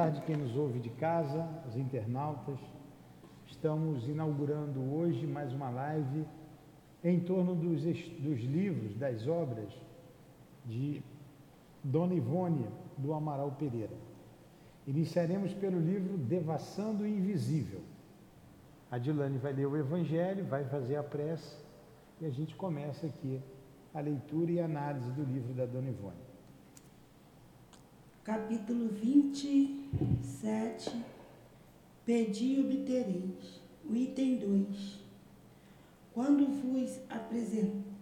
tarde, quem nos ouve de casa, os internautas. Estamos inaugurando hoje mais uma live em torno dos, dos livros, das obras de Dona Ivone do Amaral Pereira. Iniciaremos pelo livro Devassando o Invisível. A Dilane vai ler o Evangelho, vai fazer a prece e a gente começa aqui a leitura e análise do livro da Dona Ivone capítulo 27, Pedi e obtereis. O item 2. Quando vos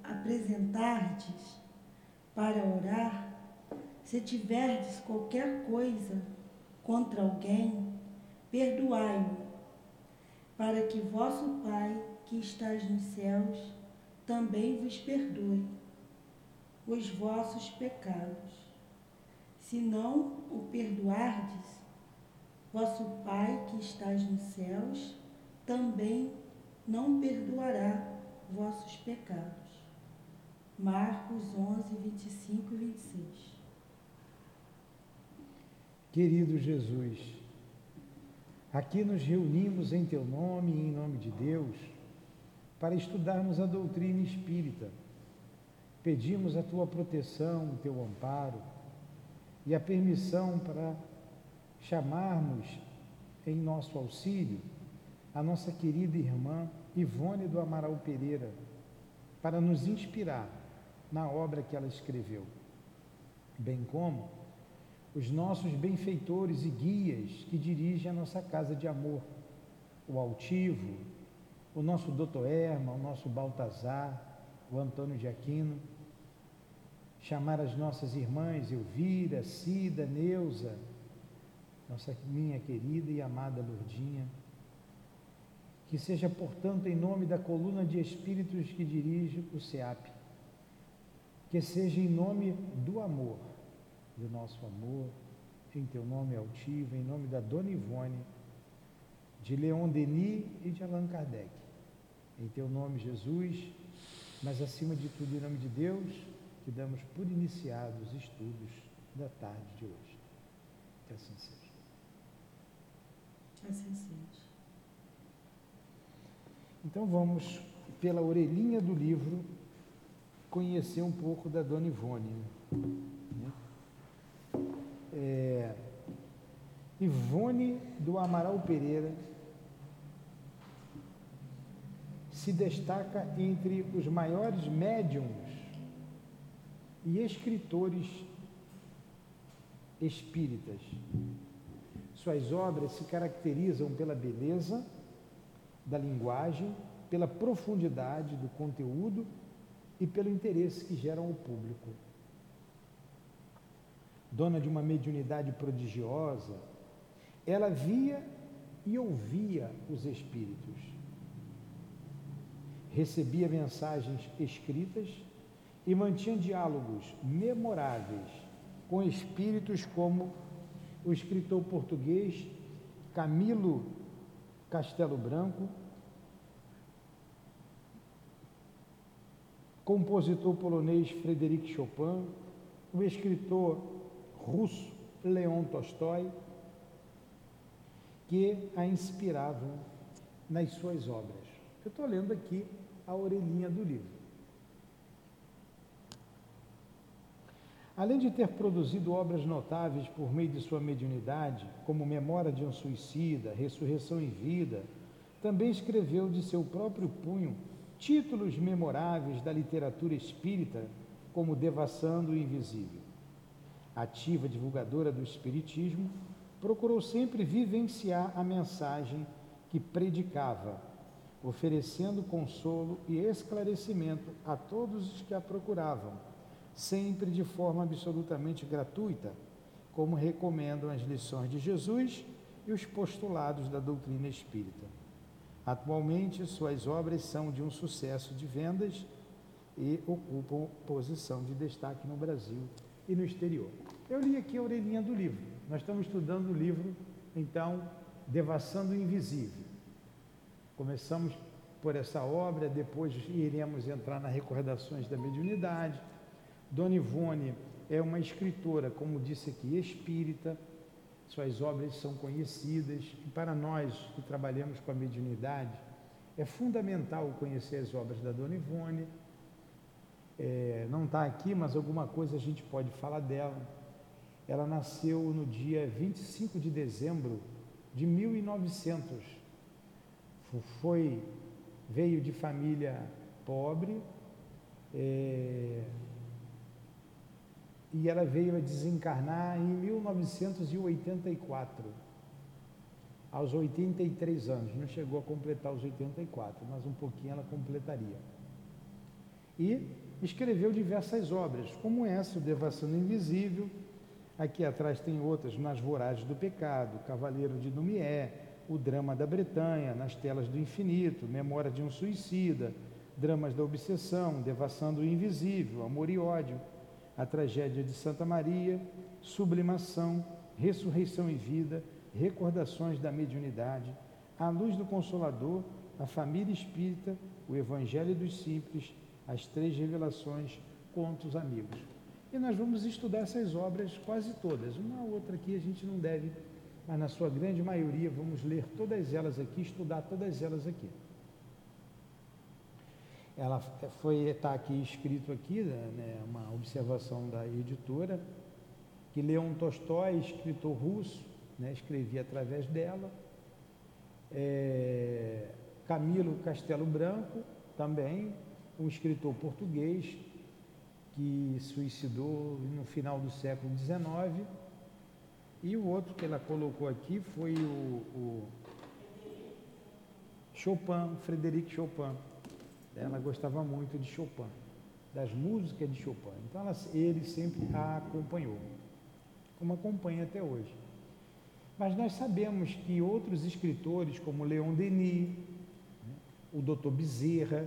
apresentardes para orar, se tiverdes qualquer coisa contra alguém, perdoai-o, para que vosso Pai, que estás nos céus, também vos perdoe os vossos pecados se não o perdoardes, vosso Pai que estás nos céus também não perdoará vossos pecados. Marcos 11, 25 e 26. Querido Jesus, aqui nos reunimos em Teu nome e em nome de Deus para estudarmos a doutrina espírita. Pedimos a Tua proteção, o Teu amparo e a permissão para chamarmos em nosso auxílio a nossa querida irmã Ivone do Amaral Pereira, para nos inspirar na obra que ela escreveu, bem como os nossos benfeitores e guias que dirigem a nossa casa de amor, o Altivo, o nosso Doutor Erma, o nosso Baltazar, o Antônio de Aquino, chamar as nossas irmãs Elvira, Cida, Neuza, nossa minha querida e amada Lourdinha. Que seja, portanto, em nome da coluna de espíritos que dirige o SEAP, que seja em nome do amor, do nosso amor, em teu nome altivo, em nome da Dona Ivone, de Leon Denis e de Allan Kardec. Em teu nome, Jesus, mas acima de tudo, em nome de Deus, que damos por iniciados os estudos da tarde de hoje. Que assim seja. Assim seja. Então vamos, pela orelhinha do livro, conhecer um pouco da Dona Ivone. Né? É, Ivone do Amaral Pereira se destaca entre os maiores médiums e escritores espíritas. Suas obras se caracterizam pela beleza da linguagem, pela profundidade do conteúdo e pelo interesse que geram ao público. Dona de uma mediunidade prodigiosa, ela via e ouvia os espíritos. Recebia mensagens escritas e mantinha diálogos memoráveis com espíritos como o escritor português Camilo Castelo Branco, compositor polonês Frederic Chopin, o escritor russo Leon Tolstói, que a inspiravam nas suas obras. Eu estou lendo aqui a orelhinha do livro. Além de ter produzido obras notáveis por meio de sua mediunidade, como Memória de um Suicida, Ressurreição em Vida, também escreveu de seu próprio punho títulos memoráveis da literatura espírita, como Devassando o Invisível. Ativa divulgadora do Espiritismo, procurou sempre vivenciar a mensagem que predicava, oferecendo consolo e esclarecimento a todos os que a procuravam sempre de forma absolutamente gratuita, como recomendam as lições de Jesus e os postulados da doutrina espírita. Atualmente, suas obras são de um sucesso de vendas e ocupam posição de destaque no Brasil e no exterior. Eu li aqui a orelhinha do livro. Nós estamos estudando o livro, então, Devassando o Invisível. Começamos por essa obra, depois iremos entrar nas recordações da mediunidade, Dona Ivone é uma escritora, como disse aqui, espírita, suas obras são conhecidas e para nós que trabalhamos com a mediunidade é fundamental conhecer as obras da Dona Ivone. É, não está aqui, mas alguma coisa a gente pode falar dela. Ela nasceu no dia 25 de dezembro de 1900. Foi, veio de família pobre, é, e ela veio a desencarnar em 1984, aos 83 anos. Não chegou a completar os 84, mas um pouquinho ela completaria. E escreveu diversas obras, como essa, O Devassando Invisível. Aqui atrás tem outras, Nas Voragens do Pecado, Cavaleiro de Dumié, O Drama da Bretanha, Nas Telas do Infinito, Memória de um Suicida, Dramas da Obsessão, Devassando o Invisível, Amor e Ódio a tragédia de Santa Maria, sublimação, ressurreição e vida, recordações da mediunidade, a luz do Consolador, a família espírita, o Evangelho dos Simples, as três revelações, contos amigos. E nós vamos estudar essas obras quase todas. Uma outra aqui a gente não deve, mas na sua grande maioria vamos ler todas elas aqui, estudar todas elas aqui ela foi está aqui escrito aqui né, uma observação da editora que Leon Tolstói escritor russo né, escrevia através dela. É, Camilo Castelo Branco também um escritor português que suicidou no final do século XIX e o outro que ela colocou aqui foi o, o Chopin Frederic Chopin ela gostava muito de Chopin, das músicas de Chopin. Então ela, ele sempre a acompanhou, como acompanha até hoje. Mas nós sabemos que outros escritores, como Leon Denis, né, o Dr. Bezerra,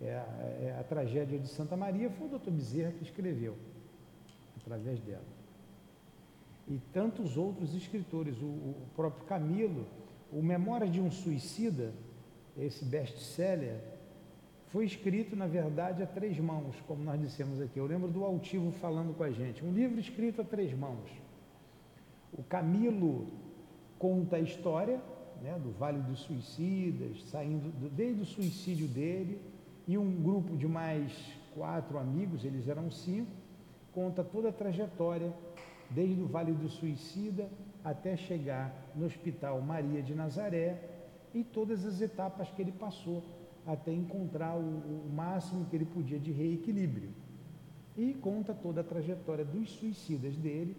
é a, é a, tragédia de Santa Maria, foi o Dr. Bezerra que escreveu, através dela. E tantos outros escritores, o, o próprio Camilo, o Memória de um Suicida, esse best-seller, foi escrito, na verdade, a três mãos, como nós dissemos aqui. Eu lembro do Altivo falando com a gente. Um livro escrito a três mãos. O Camilo conta a história né, do Vale dos Suicidas, saindo do, desde o suicídio dele, e um grupo de mais quatro amigos, eles eram cinco, conta toda a trajetória, desde o Vale do Suicida até chegar no Hospital Maria de Nazaré e todas as etapas que ele passou até encontrar o, o máximo que ele podia de reequilíbrio. E conta toda a trajetória dos suicidas dele,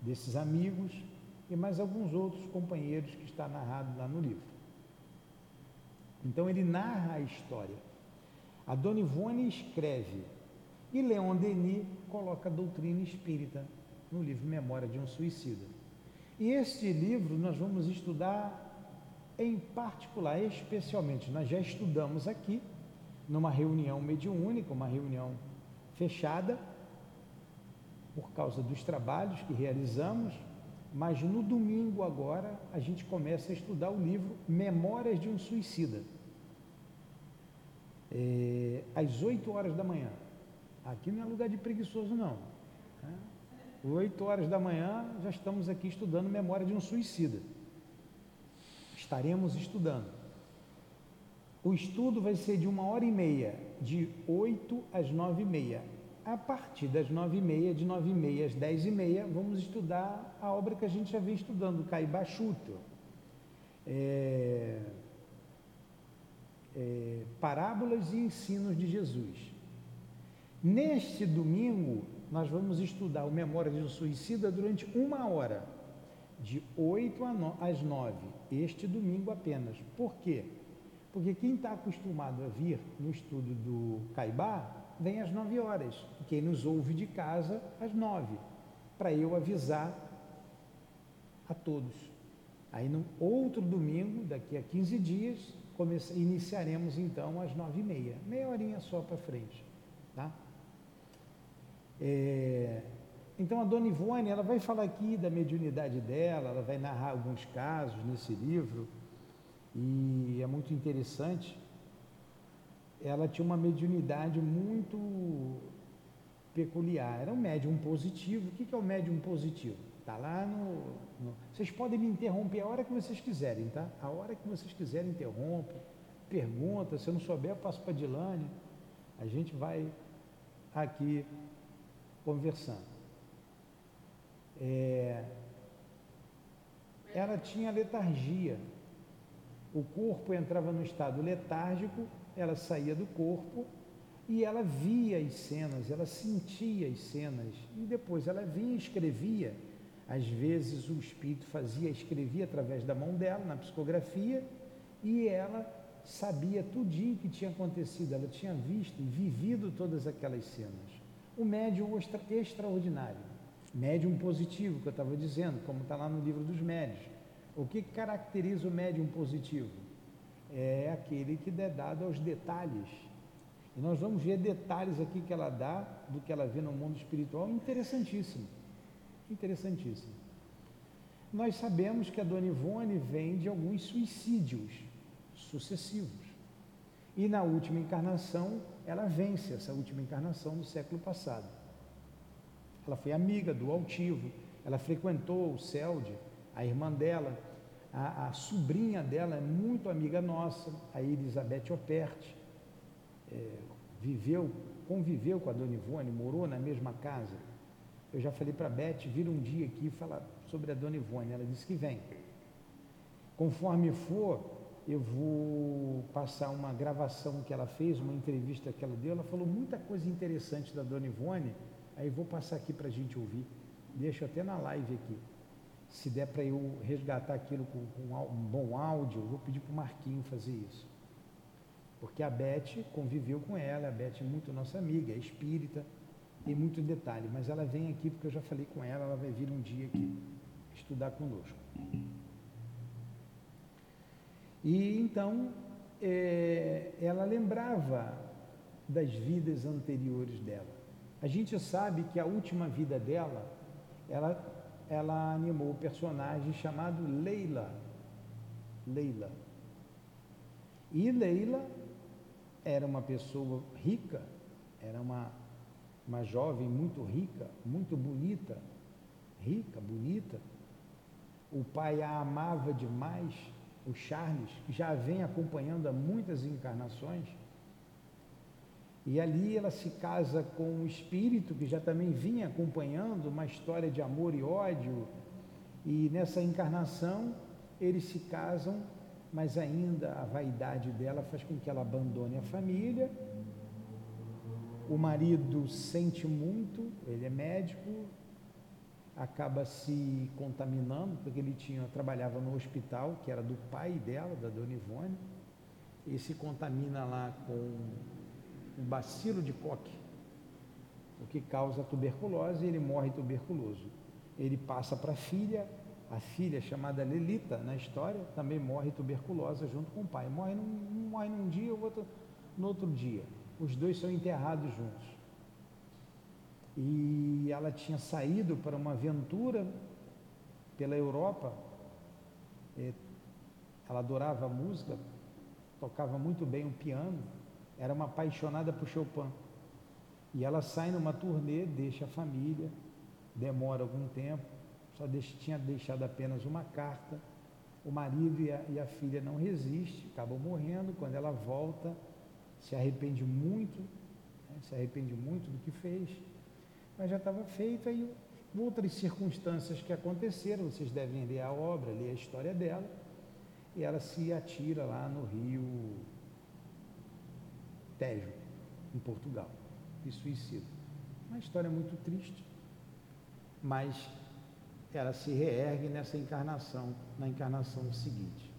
desses amigos e mais alguns outros companheiros que está narrado lá no livro. Então ele narra a história. A Dona Ivone escreve e Leon Denis coloca a doutrina espírita no livro Memória de um Suicida. E este livro nós vamos estudar em particular, especialmente, nós já estudamos aqui, numa reunião mediúnica, uma reunião fechada, por causa dos trabalhos que realizamos, mas no domingo agora a gente começa a estudar o livro Memórias de um Suicida. É, às 8 horas da manhã. Aqui não é lugar de preguiçoso, não. Né? 8 horas da manhã já estamos aqui estudando Memória de um Suicida estaremos estudando. O estudo vai ser de uma hora e meia, de 8 às 9 e meia. A partir das 9 e meia, de 9 e meia às 10 e meia, vamos estudar a obra que a gente já vem estudando, Caiba Chuto. É, é, Parábolas e Ensinos de Jesus. Neste domingo, nós vamos estudar o Memória de um Suicida durante uma hora de 8 às 9, este domingo apenas. Por quê? Porque quem está acostumado a vir no estudo do Caibá, vem às 9 horas. Quem nos ouve de casa, às 9, para eu avisar a todos. Aí no outro domingo, daqui a 15 dias, comece, iniciaremos então às 9 e meia. Meia horinha só para frente. Tá? É, então a Dona Ivone, ela vai falar aqui da mediunidade dela, ela vai narrar alguns casos nesse livro, e é muito interessante. Ela tinha uma mediunidade muito peculiar, era um médium positivo. O que é o médium positivo? Está lá no, no, Vocês podem me interromper a hora que vocês quiserem, tá? A hora que vocês quiserem, interrompe, pergunta. Se eu não souber, eu passo para Dilane. A gente vai aqui conversando. É, ela tinha letargia. O corpo entrava no estado letárgico, ela saía do corpo e ela via as cenas, ela sentia as cenas e depois ela vinha e escrevia. Às vezes o espírito fazia, escrevia através da mão dela na psicografia e ela sabia tudinho que tinha acontecido, ela tinha visto e vivido todas aquelas cenas. O médium extra, extraordinário, médium positivo, que eu estava dizendo, como está lá no livro dos médios. O que caracteriza o médium positivo? É aquele que é dado aos detalhes. E nós vamos ver detalhes aqui que ela dá do que ela vê no mundo espiritual, interessantíssimo. Interessantíssimo. Nós sabemos que a Dona Ivone vem de alguns suicídios sucessivos. E na última encarnação, ela vence essa última encarnação do século passado. Ela foi amiga do altivo, ela frequentou o Celde, a irmã dela, a, a, sobrinha dela é muito amiga nossa, a Elizabeth Opert, é, viveu, conviveu com a Dona Ivone, morou na mesma casa. Eu já falei para a Beth vir um dia aqui falar sobre a Dona Ivone, ela disse que vem. Conforme for, eu vou passar uma gravação que ela fez, uma entrevista que ela deu, ela falou muita coisa interessante da Dona Ivone, aí vou passar aqui para a gente ouvir. Deixo até na live aqui. Se der para eu resgatar aquilo com, com, um bom áudio, eu vou pedir para o Marquinho fazer isso. Porque a Beth conviveu com ela, a Beth é muito nossa amiga, é espírita, tem muito detalhe, mas ela vem aqui porque eu já falei com ela, ela vai vir um dia aqui estudar conosco. E então é, ela lembrava das vidas anteriores dela. A gente sabe que a última vida dela, ela, ela animou o personagem chamado Leila. Leila. E Leila era uma pessoa rica, era uma, uma jovem muito rica, muito bonita, rica, bonita. O pai a amava demais o Charles, que já vem acompanhando há muitas encarnações, e ali ela se casa com um espírito que já também vinha acompanhando uma história de amor e ódio, e nessa encarnação eles se casam, mas ainda a vaidade dela faz com que ela abandone a família. O marido sente muito, ele é médico, acaba se contaminando, porque ele tinha, trabalhava no hospital, que era do pai dela, da Dona Ivone, e se contamina lá com um bacilo de coque, o que causa tuberculose, e ele morre tuberculoso. Ele passa para a filha, a filha chamada Lelita, na história, também morre tuberculosa junto com o pai. Morre num, morre num dia, o outro no outro dia. Os dois são enterrados juntos e ela tinha saído para uma aventura pela Europa. Ela adorava a música, tocava muito bem o piano, era uma apaixonada por Chopin. E ela sai numa turnê, deixa a família, demora algum tempo, só deixa, tinha deixado apenas uma carta. O marido e a, e a filha não resistem, acabam morrendo. Quando ela volta, se arrepende muito, né, se arrepende muito do que fez mas já estava feito, aí outras circunstâncias que aconteceram, vocês devem ler a obra, ler a história dela, e ela se atira lá no rio Tejo, em Portugal, e suicida. Uma história muito triste, mas ela se reergue nessa encarnação, na encarnação seguinte.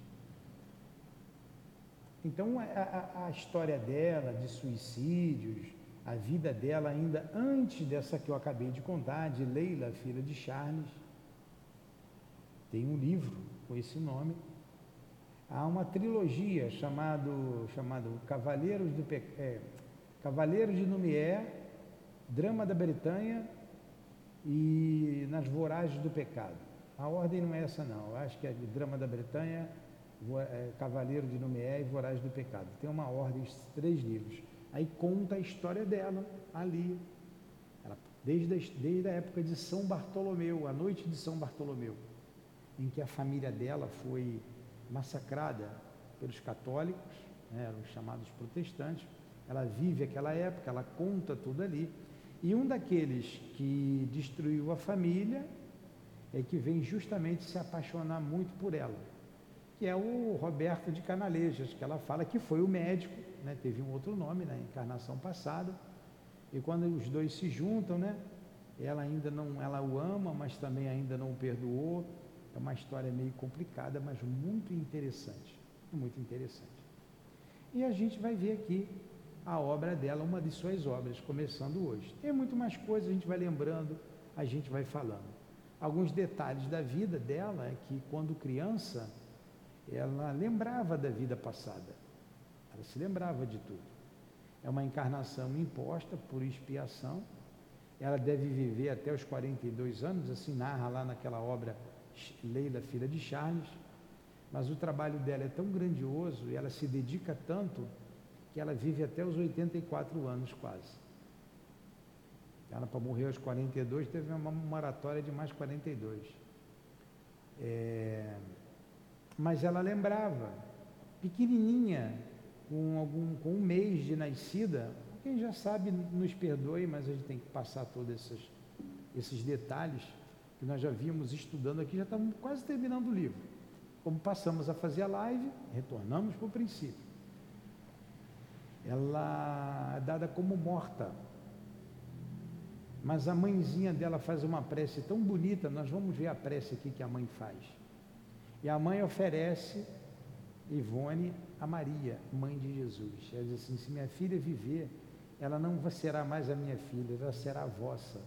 Então, a, a, a história dela de suicídios, a vida dela ainda antes dessa que eu acabei de contar, de Leila, filha de Charles. Tem um livro com esse nome. Há uma trilogia chamado, chamado Cavaleiros, do Pe... é, Cavaleiros de Numier, Drama da Bretanha e Nas Voragens do Pecado. A ordem não é essa não, eu acho que é Drama da Bretanha, é, Cavaleiro de Numier e Voragens do Pecado. Tem uma ordem, três livros. Aí conta a história dela ali. Ela desde a, desde a época de São Bartolomeu, a noite de São Bartolomeu, em que a família dela foi massacrada pelos católicos, né, os chamados protestantes. Ela vive aquela época, ela conta tudo ali. E um daqueles que destruiu a família é que vem justamente se apaixonar muito por ela, que é o Roberto de Canalejas, que ela fala que foi o médico, né, teve um outro nome na encarnação passada, e quando os dois se juntam, né, ela ainda não, ela o ama, mas também ainda não o perdoou. É uma história meio complicada, mas muito interessante, muito interessante. E a gente vai ver aqui a obra dela, uma de suas obras, começando hoje. Tem muito mais coisas, a gente vai lembrando, a gente vai falando. Alguns detalhes da vida dela é que quando criança, ela lembrava da vida passada. Ela se lembrava de tudo. É uma encarnação imposta por expiação. Ela deve viver até os 42 anos, assim narra lá naquela obra Leila, filha de Charles. Mas o trabalho dela é tão grandioso e ela se dedica tanto que ela vive até os 84 anos quase. Ela, para morrer aos 42, teve uma moratória de mais 42. É, mas ela lembrava, pequenininha, com, algum, com um mês de nascida, quem já sabe nos perdoe, mas a gente tem que passar todos esses, esses detalhes que nós já vimos estudando aqui, já estamos quase terminando o livro. Como passamos a fazer a live, retornamos para o princípio. Ela é dada como morta. Mas a mãezinha dela faz uma prece tão bonita, nós vamos ver a prece aqui que a mãe faz. E a mãe oferece Ivone a Maria, mãe de Jesus. Ela diz assim: se minha filha viver, ela não será mais a minha filha, ela será a vossa.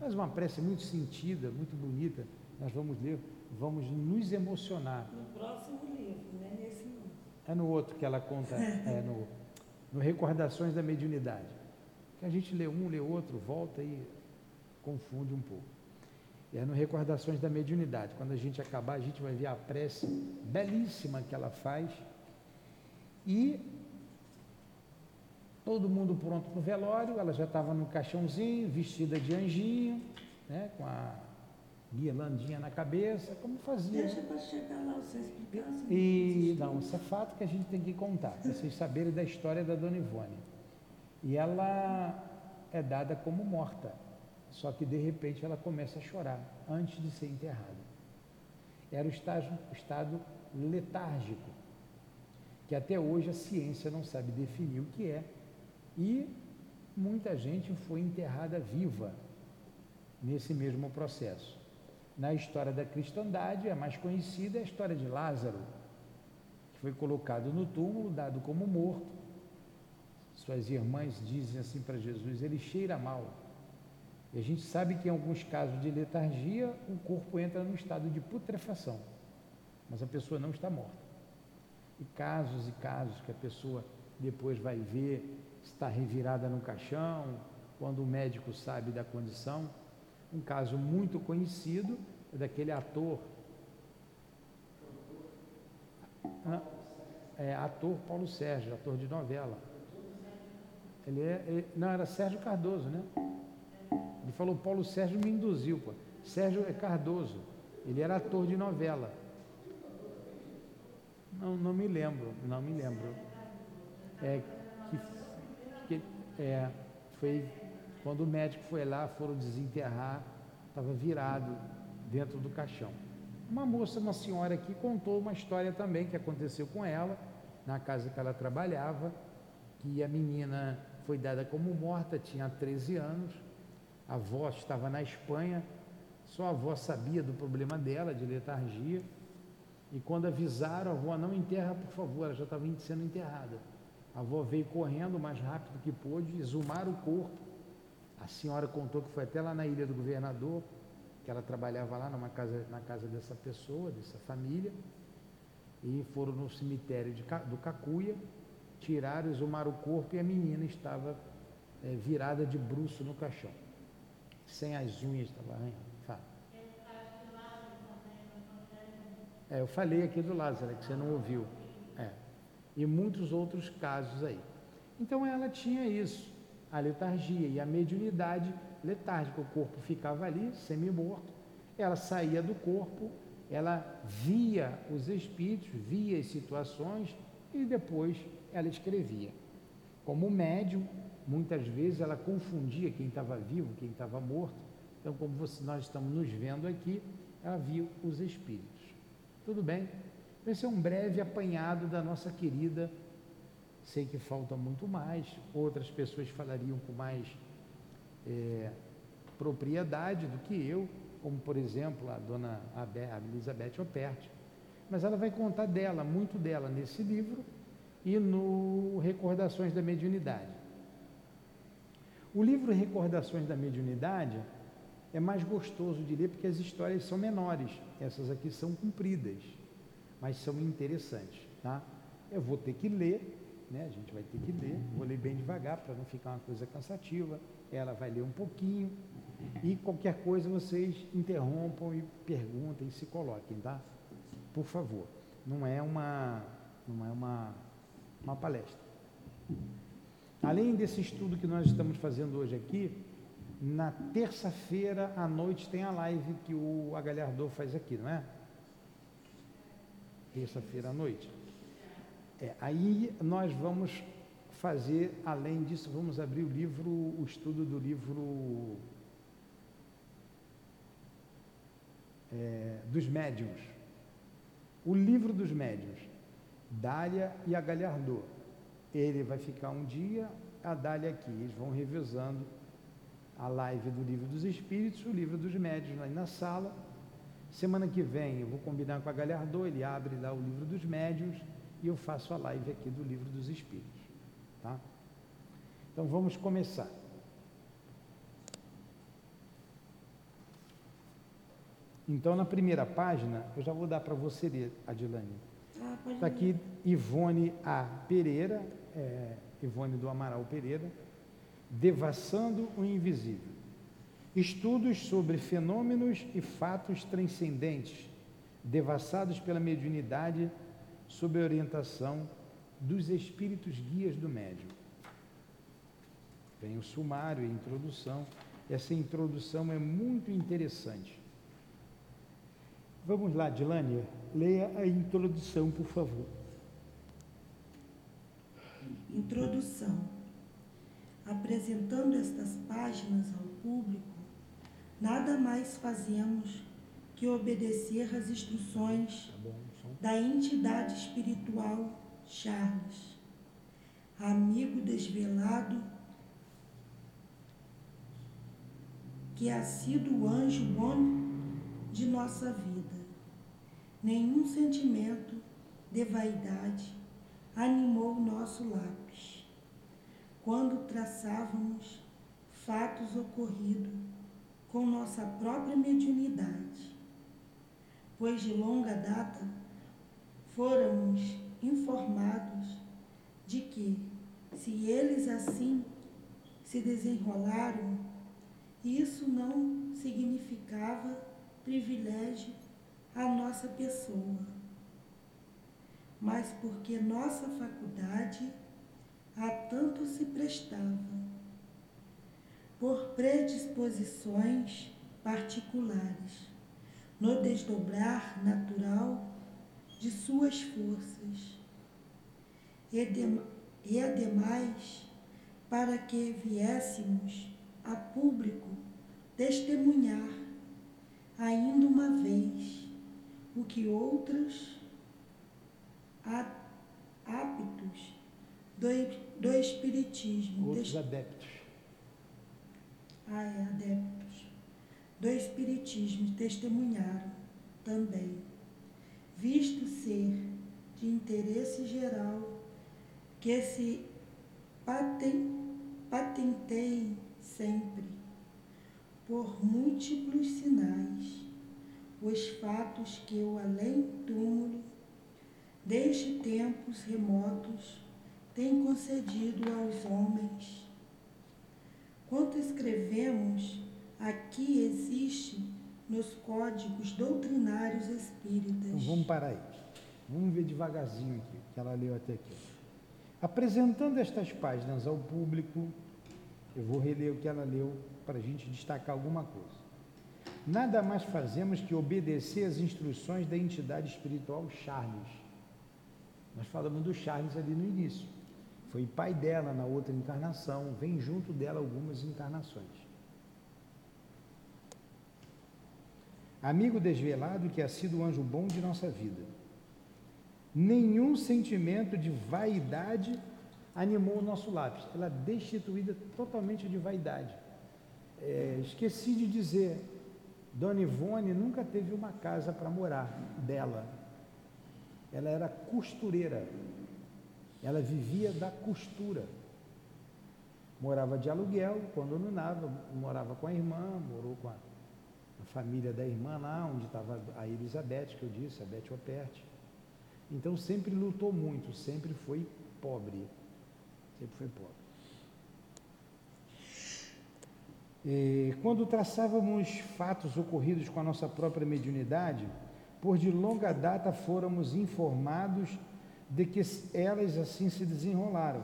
Faz uma prece muito sentida, muito bonita. Nós vamos ler, vamos nos emocionar. No próximo livro, né? Nesse não. É no outro que ela conta, é no, no Recordações da Mediunidade. Que a gente lê um, lê outro, volta e confunde um pouco. É no Recordações da Mediunidade. Quando a gente acabar, a gente vai ver a prece belíssima que ela faz. E todo mundo pronto para o velório, ela já estava no caixãozinho, vestida de anjinho, né, com a guirlandinha na cabeça, como fazia. Deixa para chegar lá você explicar. Assim, E não, isso é fato que a gente tem que contar, para vocês saberem da história da Dona Ivone. E ela é dada como morta, só que de repente ela começa a chorar antes de ser enterrada. Era o, estágio, o estado letárgico, que até hoje a ciência não sabe definir o que é, e muita gente foi enterrada viva nesse mesmo processo. Na história da cristandade, a mais conhecida é a história de Lázaro, que foi colocado no túmulo, dado como morto. Suas irmãs dizem assim para Jesus: ele cheira mal. E a gente sabe que em alguns casos de letargia, o corpo entra no estado de putrefação, mas a pessoa não está morta. E casos e casos que a pessoa depois vai ver, está revirada no caixão, quando o médico sabe da condição. Um caso muito conhecido é daquele ator. É, ator Paulo Sérgio, ator de novela. Ele é, ele, não, era Sérgio Cardoso, né? Ele falou Paulo Sérgio me induziu, pô. Sérgio é Cardoso. Ele era ator de novela. Não, não me lembro, não me lembro. É é, foi quando o médico foi lá, foram desenterrar, estava virado dentro do caixão. Uma moça, uma senhora aqui contou uma história também que aconteceu com ela, na casa que ela trabalhava, que a menina foi dada como morta, tinha 13 anos, a avó estava na Espanha, só a avó sabia do problema dela, de letargia, e quando avisaram, a avó não enterra, por favor, ela já estava sendo enterrada. A avó veio correndo o mais rápido que pôde, exumar o corpo. A senhora contou que foi até lá na ilha do governador, que ela trabalhava lá numa casa, na casa dessa pessoa, dessa família, e foram no cemitério de, do Cacuia, tiraram, exumaram o corpo e a menina estava é, virada de bruço no caixão, sem as unhas, estava arranhando. Fala. É, eu falei aqui do Lázaro, que você não ouviu. E muitos outros casos aí. Então ela tinha isso. a letargia e a mediunidade letárgica. O corpo ficava ali, semi-morto, ela saía do corpo, ela via os espíritos, via as situações e depois ela escrevia. Como médium, muitas vezes ela confundia quem estava vivo, quem estava morto. Então, como você, nós estamos nos vendo aqui, ela viu os espíritos. Tudo bem? Esse é um breve apanhado da nossa querida. Sei que falta muito mais, outras pessoas falariam com mais é, propriedade do que eu, como por exemplo a dona Elizabeth Operti. Mas ela vai contar dela, muito dela, nesse livro e no Recordações da Mediunidade. O livro Recordações da Mediunidade é mais gostoso de ler porque as histórias são menores, essas aqui são compridas, mas são interessantes, tá? Eu vou ter que ler, né? A gente vai ter que ler, vou ler bem devagar para não ficar uma coisa cansativa. Ela vai ler um pouquinho e qualquer coisa vocês interrompam e perguntem, se coloquem, tá? Por favor. Não é uma não é uma uma palestra. Além desse estudo que nós estamos fazendo hoje aqui, na terça-feira à noite tem a live que o Agalhardor faz aqui, não é? Terça-feira à noite. É, aí nós vamos fazer, além disso, vamos abrir o livro, o estudo do livro é, dos médiuns. O livro dos médiuns, Dália e Agalhardor. Ele vai ficar um dia, a Dália aqui, eles vão revezando a live do Livro dos Espíritos, o Livro dos Médios lá na sala. Semana que vem eu vou combinar com a Galhardô, ele abre lá o Livro dos Médios e eu faço a live aqui do Livro dos Espíritos. Tá? Então vamos começar. Então, na primeira página, eu já vou dar para você ler, Adilane. Está ah, aqui Ivone A. Pereira, é, Ivone do Amaral Pereira, Devassando o Invisível. Estudos sobre fenômenos e fatos transcendentes, devassados pela mediunidade sob a orientação dos espíritos guias do médium. Tem o sumário, a introdução. Essa introdução é muito interessante. Vamos lá, Dilânia, leia a introdução, por favor. Introdução apresentando estas páginas ao público, nada mais fazemos que obedecer às instruções da entidade espiritual Charles, amigo desvelado que ha sido o anjo bom de nossa vida. Nenhum sentimento de vaidade animou nosso lápis quando traçávamos fatos ocorridos com nossa própria mediunidade, pois de longa data fôramos informados de que, se eles assim se desenrolaram, isso não significava privilégio à nossa pessoa, mas porque nossa faculdade a tanto se prestava, por predisposições particulares, no desdobrar natural de suas forças, e, de, e ademais para que viéssemos a público testemunhar ainda uma vez o que outros hábitos do, do Espiritismo. Outros adeptos. É, adeptos. Do Espiritismo testemunharam também, visto ser de interesse geral que se paten, patenteiem sempre, por múltiplos sinais, os fatos que o além-túmulo, desde tempos remotos, tem concedido aos homens. Quanto escrevemos, aqui existe nos códigos doutrinários espíritas. Então, vamos parar aí. Vamos ver devagarzinho aqui, que ela leu até aqui. Apresentando estas páginas ao público, Eu vou reler o que ela leu para a gente destacar alguma coisa. Nada mais fazemos que obedecer às instruções da entidade espiritual Charles. Nós falamos do Charles ali no início. Foi pai dela na outra encarnação, vem junto dela algumas encarnações. Amigo desvelado que ha sido o anjo bom de nossa vida. Nenhum sentimento de vaidade animou o nosso lápis. Ela é destituída totalmente de vaidade. É, esqueci de dizer, Dona Ivone nunca teve uma casa para morar dela. Ela era costureira. Ela vivia da costura. Morava de aluguel, quando não nada, morava com a irmã, morou com a, a família da irmã lá, onde estava a Elizabeth, que eu disse, a Beth Opert. Então sempre lutou muito, sempre foi pobre. Sempre foi pobre. E, quando traçávamos fatos ocorridos com a nossa própria mediunidade, por de longa data fôramos informados de que elas assim se desenrolaram.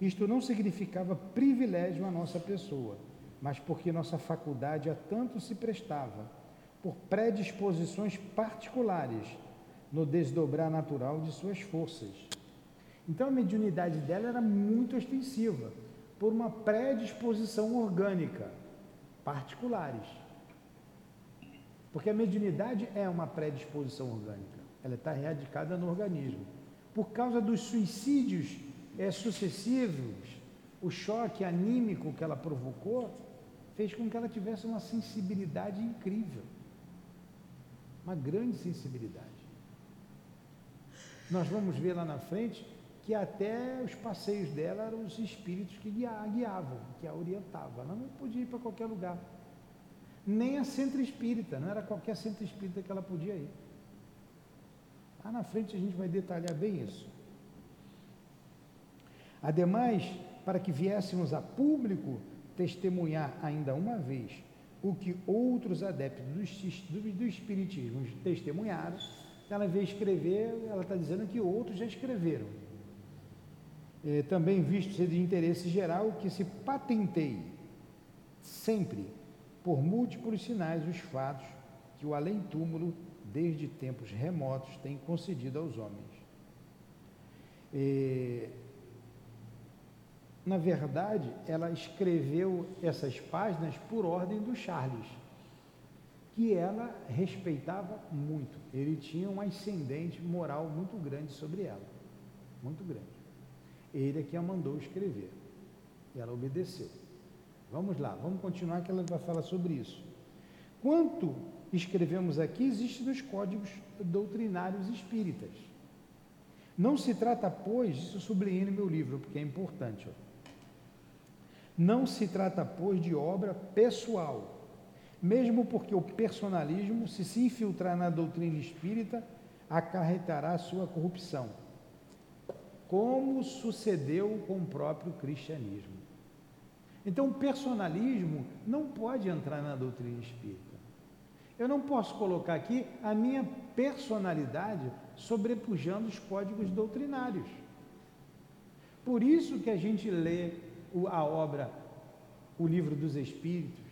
Isto não significava privilégio à nossa pessoa, mas porque nossa faculdade a tanto se prestava, por predisposições particulares, no desdobrar natural de suas forças. Então a mediunidade dela era muito extensiva, por uma predisposição orgânica, particulares. Porque a mediunidade é uma predisposição orgânica, ela está radicada no organismo. Por causa dos suicídios é, sucessivos, o choque anímico que ela provocou fez com que ela tivesse uma sensibilidade incrível, uma grande sensibilidade. Nós vamos ver lá na frente que até os passeios dela eram os espíritos que guiavam, que a orientavam. Ela não podia ir para qualquer lugar. Nem a centro espírita, não era qualquer centro espírita que ela podia ir. Lá na frente a gente vai detalhar bem isso. Ademais, para que viéssemos a público testemunhar ainda uma vez o que outros adeptos do, do, do Espiritismo testemunharam, ela veio escrever, ela está dizendo que outros já escreveram. É, também visto ser de interesse geral que se patenteie sempre, por múltiplos sinais, os fatos que o além-túmulo desde tempos remotos, tem concedido aos homens. E, na verdade, ela escreveu essas páginas por ordem do Charles, que ela respeitava muito. Ele tinha um ascendente moral muito grande sobre ela, muito grande. Ele é que a mandou escrever. E ela obedeceu. Vamos lá, vamos continuar que ela vai falar sobre isso. Quanto escrevemos aqui existe nos códigos doutrinários espíritas. Não se trata, pois, isso no meu livro, porque é importante. Ó. Não se trata, pois, de obra pessoal, mesmo porque o personalismo, se se infiltrar na doutrina espírita, acarretará sua corrupção, como sucedeu com o próprio cristianismo. Então, o personalismo não pode entrar na doutrina espírita. Eu não posso colocar aqui a minha personalidade sobrepujando os códigos doutrinários. Por isso que a gente lê a obra, o livro dos Espíritos,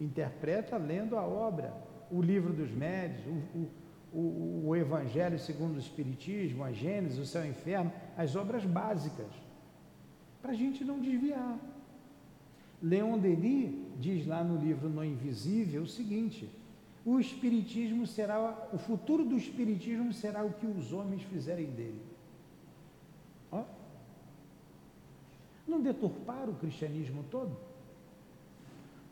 interpreta lendo a obra, o livro dos médios, o, o, o Evangelho segundo o Espiritismo, a Gênesis, o céu e o inferno, as obras básicas, para a gente não desviar. Leon Denis diz lá no livro No Invisível o seguinte: o espiritismo será, o futuro do espiritismo será o que os homens fizerem dele. Ó. Não deturparam o cristianismo todo?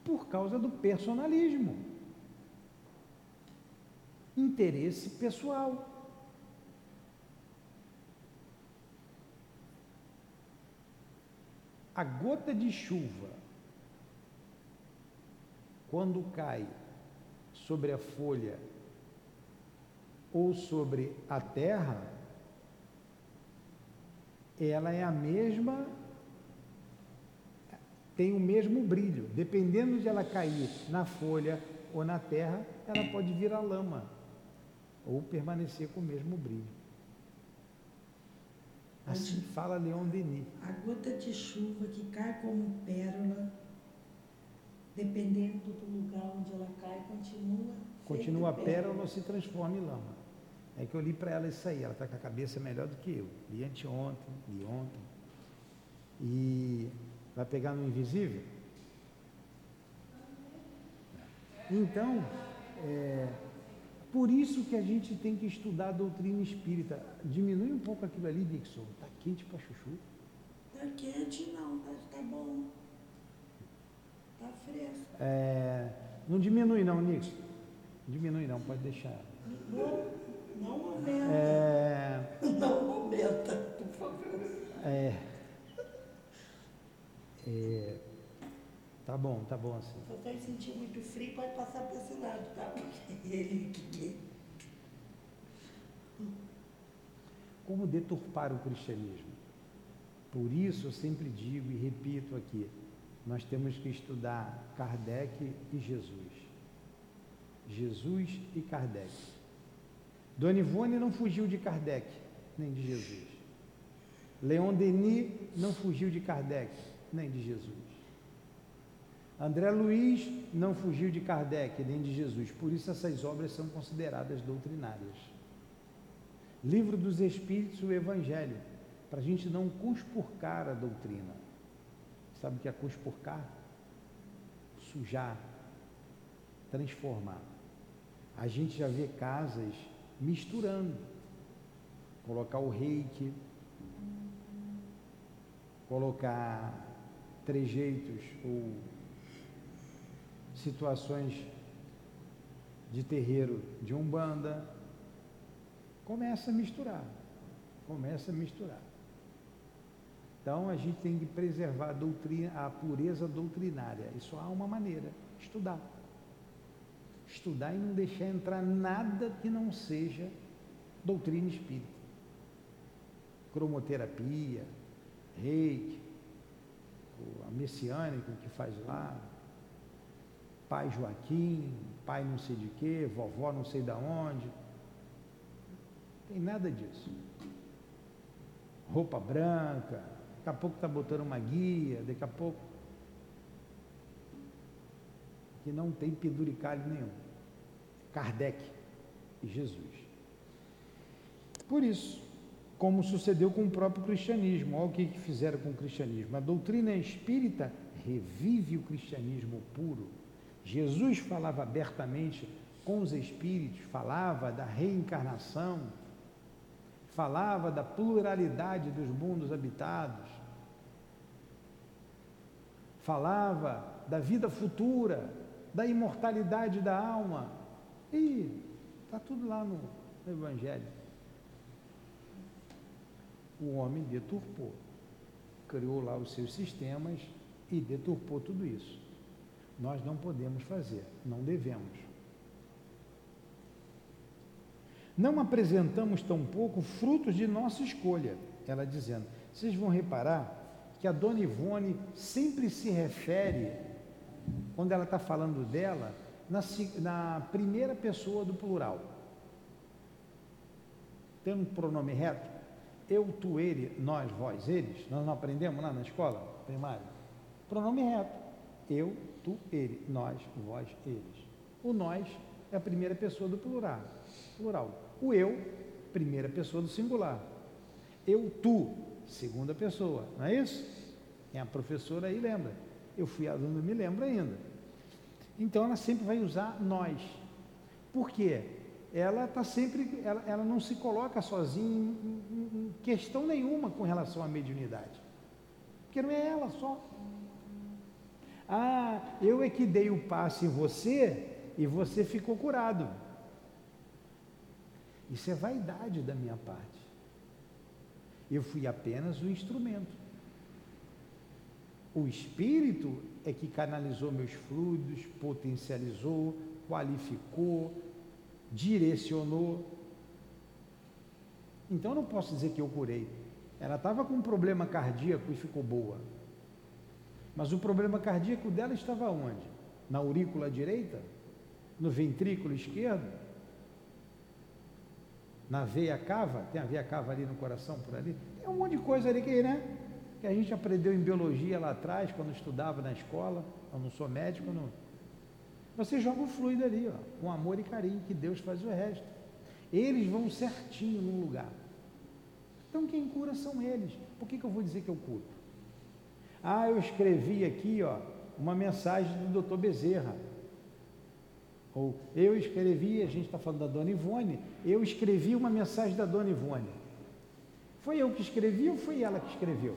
Por causa do personalismo. Interesse pessoal. A gota de chuva, quando cai sobre a folha ou sobre a terra, ela é a mesma, tem o mesmo brilho. Dependendo de ela cair na folha ou na terra, ela pode virar lama ou permanecer com o mesmo brilho. Assim fala Leon Denis. A gota de chuva que cai como pérola dependendo do lugar onde ela cai, continua. Continua pérola ou se transforma em lama. É que eu li para ela isso aí, ela está com a cabeça melhor do que eu. Li anteontem, li ontem. E vai pegar no invisível? Então, é, por isso que a gente tem que estudar a doutrina espírita. Diminui um pouco aquilo ali, Dixon. Está quente para chuchu? Está quente não, está tá bom. Está fresco. É, não diminui não, Nixon. Diminui não, pode deixar. Não, não aumenta. É, Não aumenta, por favor. é, é, tá bom, tá bom assim. Se você sentir muito frio, pode passar para esse lado, tá? Porque ele que. Como deturpar o cristianismo? Por isso eu sempre digo e repito aqui, nós temos que estudar Kardec e Jesus. Jesus e Kardec. Dona Ivone não fugiu de Kardec, nem de Jesus. Leon Denis não fugiu de Kardec, nem de Jesus. André Luiz não fugiu de Kardec, nem de Jesus. Por isso essas obras são consideradas doutrinárias. Livro dos Espíritos, o Evangelho, para a gente não conspurcar a doutrina. Sabe o que é conspurcar? Sujar, transformar. A gente já vê casas misturando. Colocar o reiki, colocar trejeitos ou situações de terreiro de umbanda, começa a misturar, começa a misturar. Então a gente tem que preservar a doutrina, a pureza doutrinária. Isso há uma maneira, estudar. Estudar e não deixar entrar nada que não seja doutrina espírita. Cromoterapia, reiki, a messiânica que faz lá, pai Joaquim, pai não sei de quê, vovó não sei da onde. Tem nada disso. Roupa branca, daqui a pouco está botando uma guia, daqui a pouco. Que não tem penduricalho nenhum. Kardec e Jesus. Por isso, como sucedeu com o próprio cristianismo, olha o que fizeram com o cristianismo. A doutrina espírita revive o cristianismo puro. Jesus falava abertamente com os espíritos, falava da reencarnação, falava da pluralidade dos mundos habitados, falava da vida futura, da imortalidade da alma. E está tudo lá no, no Evangelho. O homem deturpou, criou lá os seus sistemas e deturpou tudo isso. Nós não podemos fazer, não devemos. Não apresentamos tampouco frutos de nossa escolha. Ela dizendo, vocês vão reparar que a dona Ivone sempre se refere, quando ela está falando dela, na, na, primeira pessoa do plural. Tem um pronome reto? Eu, tu, ele, nós, vós, eles. Nós não aprendemos lá na escola primária? Pronome reto. Eu, tu, ele, nós, vós, eles. O nós é a primeira pessoa do plural. plural. O eu, primeira pessoa do singular. Eu, tu, segunda pessoa. Não é isso? É a professora aí lembra. Eu fui aluno, me lembro ainda. Então ela sempre vai usar nós. Por quê? Ela está sempre, ela, ela, não se coloca sozinha em, em, em questão nenhuma com relação à mediunidade. Porque não é ela só. Ah, eu é que dei o passe em você e você ficou curado. Isso é vaidade da minha parte. Eu fui apenas o instrumento. O Espírito é que canalizou meus fluidos, potencializou, qualificou, direcionou. Então eu não posso dizer que eu curei. Ela estava com um problema cardíaco e ficou boa. Mas o problema cardíaco dela estava onde? Na aurícula direita? No ventrículo esquerdo? Na veia cava? Tem a veia cava ali no coração por ali? Tem um monte de coisa ali que, né? que a gente aprendeu em biologia lá atrás, quando estudava na escola. Eu não sou médico, não. Você joga o fluido ali, ó, com amor e carinho, que Deus faz o resto. Eles vão certinho no lugar. Então quem cura são eles. Por que, que eu vou dizer que eu curo? Ah, eu escrevi aqui, ó, uma mensagem do Dr. Bezerra. Ou eu escrevi, a gente está falando da Dona Ivone, eu escrevi uma mensagem da Dona Ivone. Foi eu que escrevi ou foi ela que escreveu?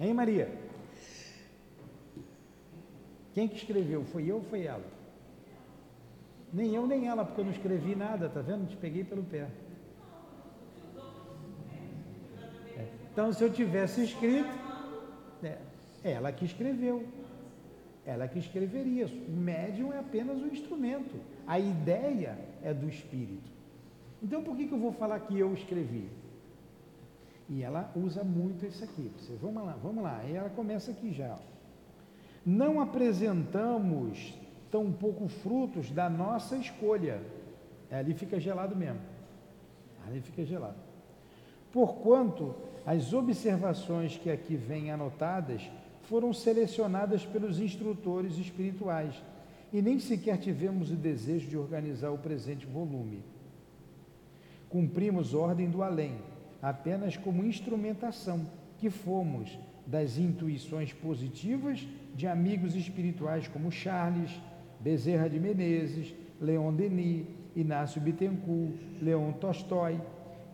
Hein, Maria? Quem que escreveu? Foi eu ou foi ela? Nem eu nem ela, porque eu não escrevi nada, tá vendo? Te peguei pelo pé. É. Então, se eu tivesse escrito, é, ela que escreveu. Ela que escreveria. O médium é apenas um instrumento. A ideia é do espírito. Então, por que, que eu vou falar que eu escrevi? E ela usa muito isso aqui. Você, vamos lá, vamos lá. E ela começa aqui já. Não apresentamos tão pouco frutos da nossa escolha. É, ali fica gelado mesmo. Ali fica gelado. Porquanto as observações que aqui vêm anotadas foram selecionadas pelos instrutores espirituais e nem sequer tivemos o desejo de organizar o presente volume. Cumprimos ordem do além, apenas como instrumentação que fomos das intuições positivas de amigos espirituais como Charles, Bezerra de Menezes, Leon Denis, Inácio Bittencourt, Leon Tolstói,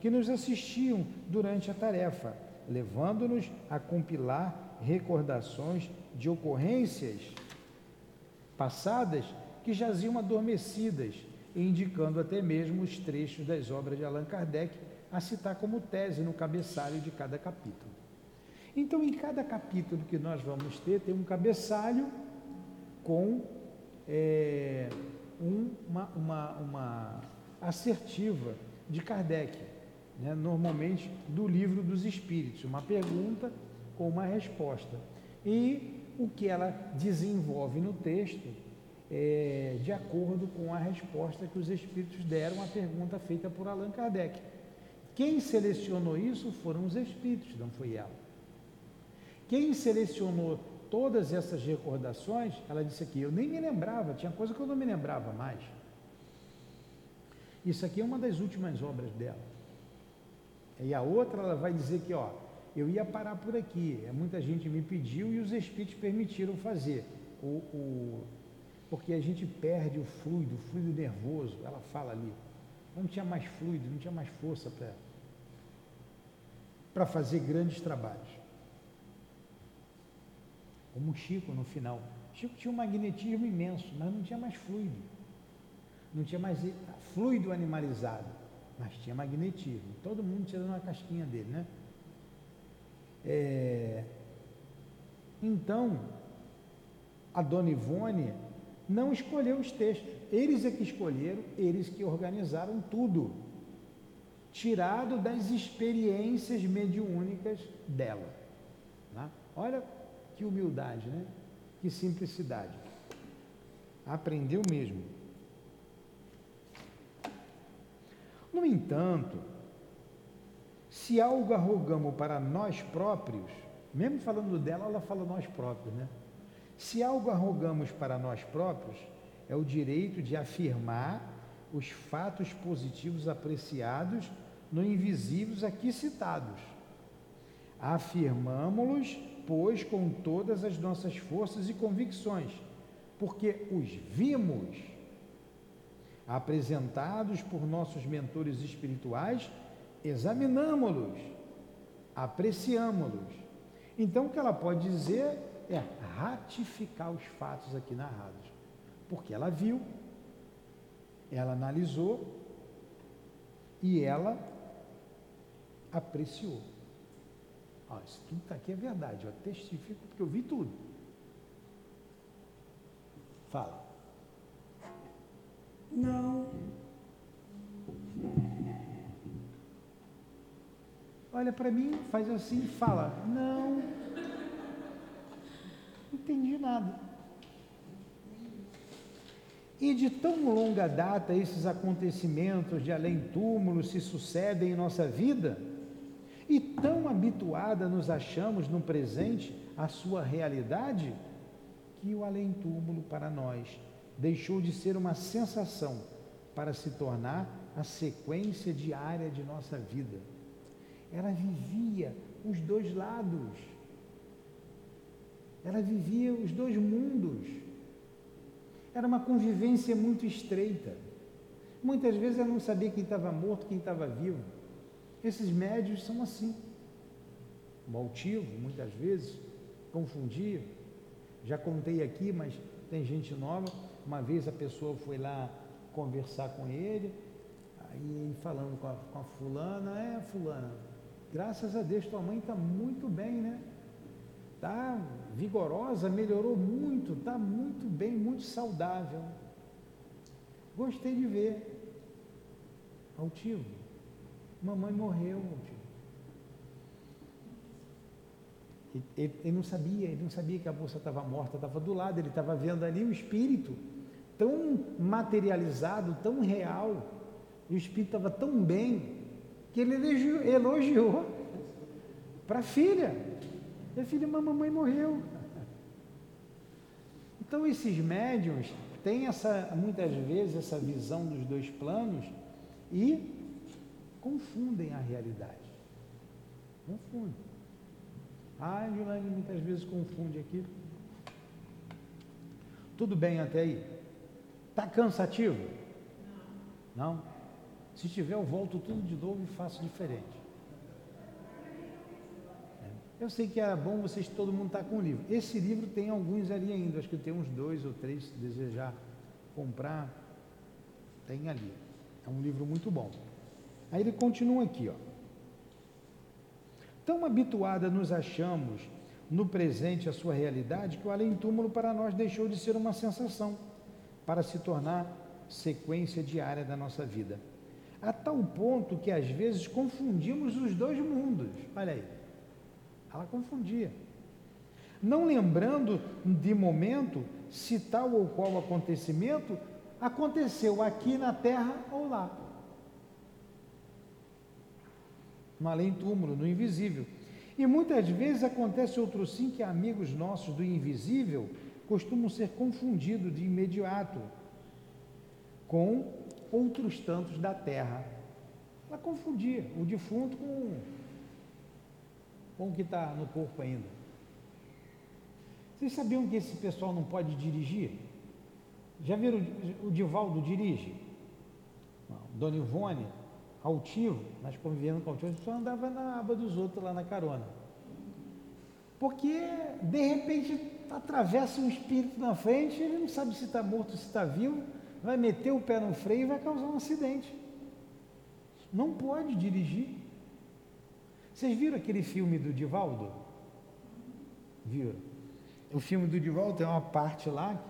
que nos assistiam durante a tarefa, levando-nos a compilar recordações de ocorrências passadas que jaziam adormecidas, indicando até mesmo os trechos das obras de Allan Kardec a citar como tese no cabeçalho de cada capítulo. Então, em cada capítulo que nós vamos ter, tem um cabeçalho com é, um, uma, uma, uma assertiva de Kardec, né? normalmente do livro dos Espíritos, uma pergunta com uma resposta. E o que ela desenvolve no texto é de acordo com a resposta que os Espíritos deram à pergunta feita por Allan Kardec. Quem selecionou isso foram os Espíritos, não foi ela. Quem selecionou todas essas recordações, ela disse aqui, eu nem me lembrava, tinha coisa que eu não me lembrava mais. Isso aqui é uma das últimas obras dela. E a outra, ela vai dizer que, ó, eu ia parar por aqui, muita gente me pediu e os espíritos permitiram fazer. O, o, porque a gente perde o fluido, o fluido nervoso, ela fala ali. Não tinha mais fluido, não tinha mais força para fazer grandes trabalhos como o Chico no final. Chico tinha um magnetismo imenso, mas não tinha mais fluido. Não tinha mais fluido animalizado, mas tinha magnetismo. Todo mundo tirando uma casquinha dele, né? É... Então, a dona Ivone não escolheu os textos. Eles é que escolheram, eles que organizaram tudo. Tirado das experiências mediúnicas dela. Né? Olha que humildade, né? Que simplicidade. Aprendeu mesmo. No entanto, se algo arrogamos para nós próprios, mesmo falando dela, ela fala nós próprios, né? Se algo arrogamos para nós próprios, é o direito de afirmar os fatos positivos apreciados no invisíveis aqui citados. Afirmamos-los pois, com todas as nossas forças e convicções, porque os vimos apresentados por nossos mentores espirituais, examinamos-los, apreciamos-los. Então, o que ela pode dizer é ratificar os fatos aqui narrados, porque ela viu, ela analisou e ela apreciou. Ó, isso tudo está aqui é verdade, eu testifico porque eu vi tudo. Fala. Não. Olha para mim, faz assim, fala. Não. Não entendi nada. E de tão longa data esses acontecimentos de além-túmulo se sucedem em nossa vida, E tão habituada nos achamos no presente à sua realidade, que o além-túmulo para nós deixou de ser uma sensação para se tornar a sequência diária de nossa vida. Ela vivia os dois lados. Ela vivia os dois mundos. Era uma convivência muito estreita. Muitas vezes ela não sabia quem estava morto, quem estava vivo. Esses médios são assim. O altivo, muitas vezes, confundia. Já contei aqui, mas tem gente nova. Uma vez a pessoa foi lá conversar com ele, aí falando com a, com a fulana, é fulana, graças a Deus tua mãe está muito bem, né? Está vigorosa, melhorou muito, está muito bem, muito saudável. Gostei de ver. Altivo. Mamãe morreu, altivo. Ele, ele, não sabia, ele não sabia que a moça estava morta, estava do lado, ele estava vendo ali o espírito tão materializado, tão real, e o espírito estava tão bem, que ele elogiou, elogiou para a filha. E a filha, mamãe morreu. Então esses médiums têm essa, muitas vezes essa visão dos dois planos e confundem a realidade. Confundem. Ah, a Gilane muitas vezes confunde aqui. Tudo bem até aí? Está cansativo? Não. Não? Se tiver, eu volto tudo de novo e faço diferente. É. Eu sei que é bom vocês, todo mundo estar tá com o livro. Esse livro tem alguns ali ainda, acho que tem uns dois ou três, se desejar comprar, tem ali. É um livro muito bom. Aí ele continua aqui, ó. Tão habituada nos achamos no presente a sua realidade que o além-túmulo para nós deixou de ser uma sensação para se tornar sequência diária da nossa vida. A tal ponto que às vezes confundimos os dois mundos. Olha aí. Ela confundia. Não lembrando de momento se tal ou qual acontecimento aconteceu aqui na terra ou lá. No além-túmulo, no invisível. E muitas vezes acontece outro sim que amigos nossos do invisível costumam ser confundidos de imediato com outros tantos da terra. Ela confundia o defunto com, com o que está no corpo ainda. Vocês sabiam que esse pessoal não pode dirigir? Já viram o Divaldo dirige? Dona Ivone, altivo, nós convivendo com altivo, só andava na aba dos outros lá na carona. Porque, de repente, atravessa um espírito na frente, ele não sabe se está morto, se está vivo, vai meter o pé no freio e vai causar um acidente. Não pode dirigir. Vocês viram aquele filme do Divaldo? Viram? O filme do Divaldo tem uma parte lá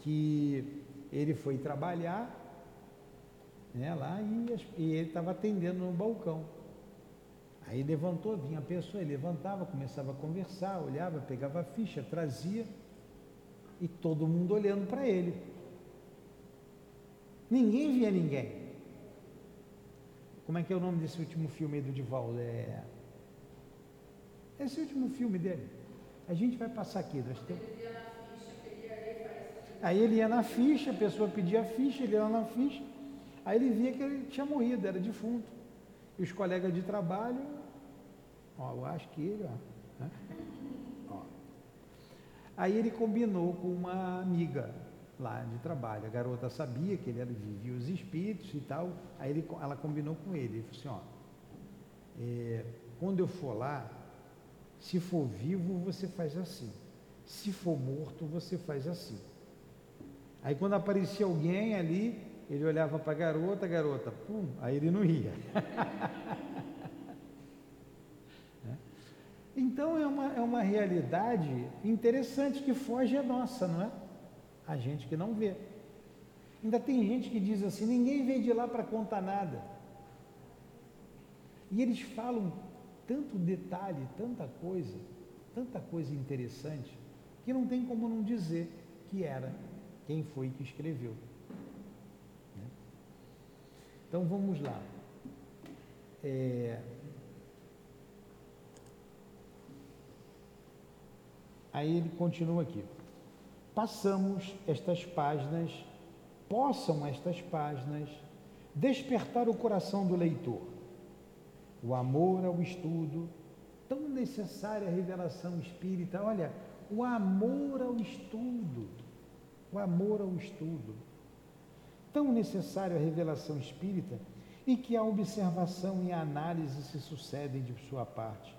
que ele foi trabalhar né, lá e, e ele estava atendendo no balcão. Aí levantou, vinha a pessoa, ele levantava, começava a conversar, olhava, pegava a ficha, trazia, e todo mundo olhando para ele. Ninguém via ninguém. Como é que é o nome desse último filme aí do Divaldo? É... Esse último filme dele. A gente vai passar aqui. Nós temos... Aí ele ia na ficha, a pessoa pedia a ficha, ele ia na ficha. Aí ele via que ele tinha morrido, era defunto. E os colegas de trabalho, ó, eu acho que ele, ó, né? ó. Aí ele combinou com uma amiga lá de trabalho. A garota sabia que ele vivia os espíritos e tal. Aí ele, ela combinou com ele. Ele falou assim, ó, é, quando eu for lá, se for vivo, você faz assim. Se for morto, você faz assim. Aí quando aparecia alguém ali, ele olhava para a garota, garota, pum, aí ele não ria. Né? então é uma, é uma realidade interessante que foge a nossa, não é? A gente que não vê. Ainda tem gente que diz assim: ninguém veio de lá para contar nada. E eles falam tanto detalhe, tanta coisa, tanta coisa interessante, que não tem como não dizer que era quem foi que escreveu. Né? Então vamos lá. É... Aí ele continua aqui. Passamos estas páginas, possam estas páginas despertar o coração do leitor. O amor ao estudo, tão necessária a revelação espírita. Olha, o amor ao estudo, o amor ao estudo. Tão necessária a revelação espírita e que a observação e a análise se sucedem de sua parte,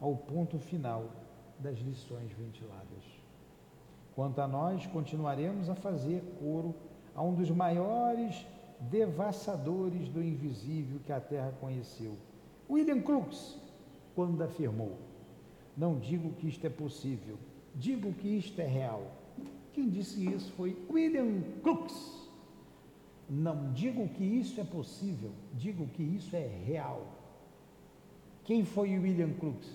ao ponto final das lições ventiladas. Quanto a nós, continuaremos a fazer coro a um dos maiores devassadores do invisível que a Terra conheceu, William Crookes, quando afirmou: Não digo que isto é possível, digo que isto é real. Quem disse isso foi William Crookes. Não digo que isso é possível, digo que isso é real. Quem foi William Crookes?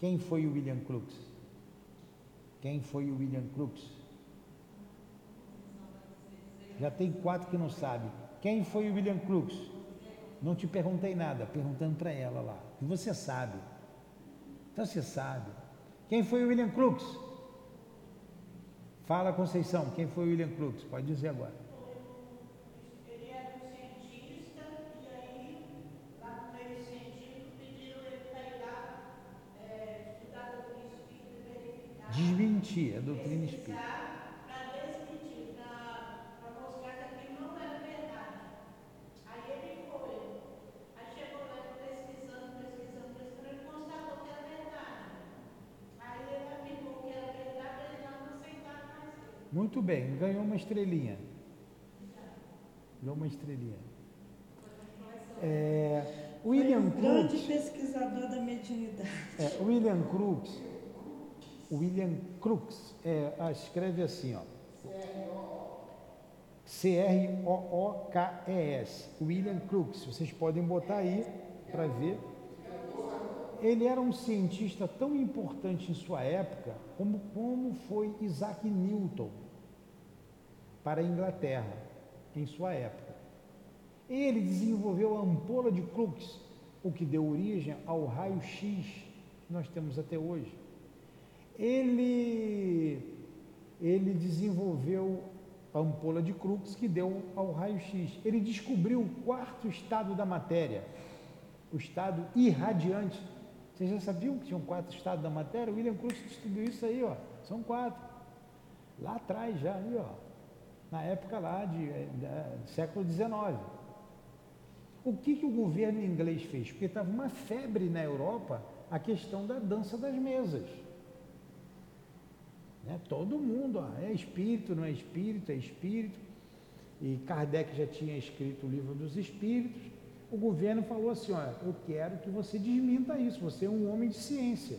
Quem foi William Crookes? Quem foi o William Crookes? Já tem quatro que não sabem. Quem foi o William Crookes? Não te perguntei nada, perguntando para ela lá. E você sabe. Então você sabe. Quem foi o William Crookes? Fala, Conceição, quem foi o William Crookes? Pode dizer agora. Ele era um cientista e aí, lá no meio científico, pediram ele para ir lá é, estudar a doutrina espírita e verificar. Desmentir a doutrina espírita. Para desmentir, para mostrar que aquilo não era verdade. Aí ele foi. Aí chegou lá pesquisando, pesquisando, pesquisando, ele constatou que era verdade. Aí ele afirmou que era verdade, eles já não aceitaram mais ele. Muito bem, ganhou uma estrelinha. Ganhou uma estrelinha. É, William Foi um grande Crookes. pesquisador da mediunidade. É, William Crookes. William Crookes é, ah, escreve assim, ó. C-R-O-O-K-E-S. William Crookes. Vocês podem botar aí para ver. Ele era um cientista tão importante em sua época como, como foi Isaac Newton para a Inglaterra em sua época. Ele desenvolveu a ampola de Crookes, o que deu origem ao raio-x que nós temos até hoje. Ele, ele desenvolveu a ampola de Crookes que deu ao raio-x. Ele descobriu o quarto estado da matéria, o estado irradiante. Vocês já sabiam que tinham quatro estados da matéria? O William Crookes descobriu isso aí, ó. São quatro. Lá atrás já, ali, ó. Na época lá de, de, de século XIX. O que, que o governo inglês fez? Porque estava uma febre na Europa a questão da dança das mesas. Né? Todo mundo, ó, é espírito, não é espírito, é espírito. E Kardec já tinha escrito o livro dos espíritos. O governo falou assim: olha, eu quero que você desminta isso. Você é um homem de ciência.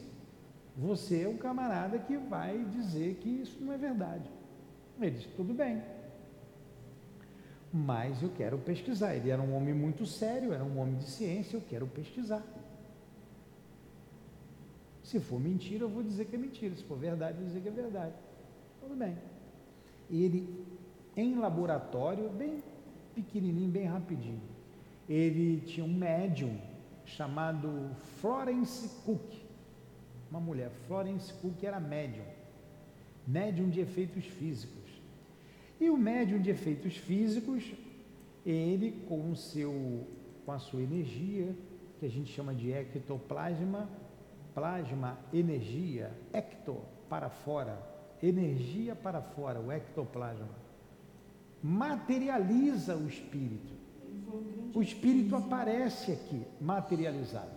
Você é um camarada que vai dizer que isso não é verdade. Ele disse: tudo bem. Mas eu quero pesquisar. Ele era um homem muito sério, era um homem de ciência, eu quero pesquisar. Se for mentira, eu vou dizer que é mentira. Se for verdade, eu vou dizer que é verdade. Tudo bem. Ele, em laboratório, bem pequenininho, bem rapidinho, ele tinha um médium chamado Florence Cook. Uma mulher, Florence Cook era médium. Médium de efeitos físicos. E o médium de efeitos físicos, ele com o seu com a sua energia, que a gente chama de ectoplasma, plasma, energia, ecto para fora, energia para fora, o ectoplasma, materializa o espírito. O espírito aparece aqui, materializado.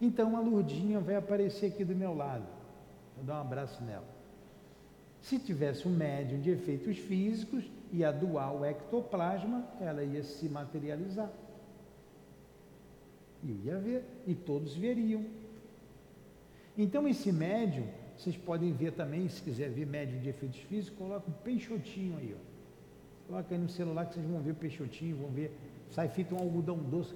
Então a Lurdinha vai aparecer aqui do meu lado. Vou dar um abraço nela. Se tivesse um médium de efeitos físicos e a o ectoplasma, ela ia se materializar. E eu ia ver, e todos veriam. Então esse médium, vocês podem ver também, se quiser ver médium de efeitos físicos, coloca um peixotinho aí, ó. Coloca aí no celular que vocês vão ver o peixotinho, vão ver, sai feito um algodão doce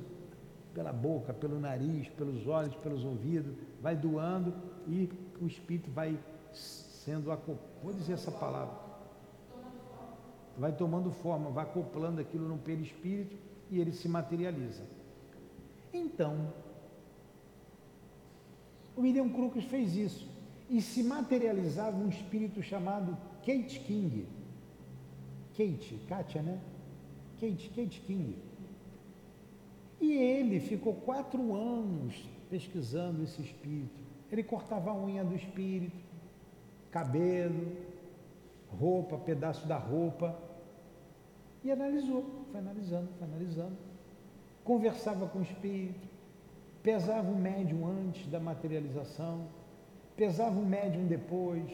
pela boca, pelo nariz, pelos olhos, pelos ouvidos, vai doando e o espírito vai sendo acoplado. Vou dizer essa palavra. Vai tomando forma, vai acoplando aquilo no perispírito e ele se materializa. Então, William Crookes fez isso e se materializava um espírito chamado Kate King. Kate, Kátia, né? Kate, Kate King. E ele ficou quatro anos pesquisando esse espírito. Ele cortava a unha do espírito, cabelo, roupa, pedaço da roupa, e analisou, foi analisando, foi analisando. Conversava com o espírito, pesava o médium antes da materialização, pesava o médium depois,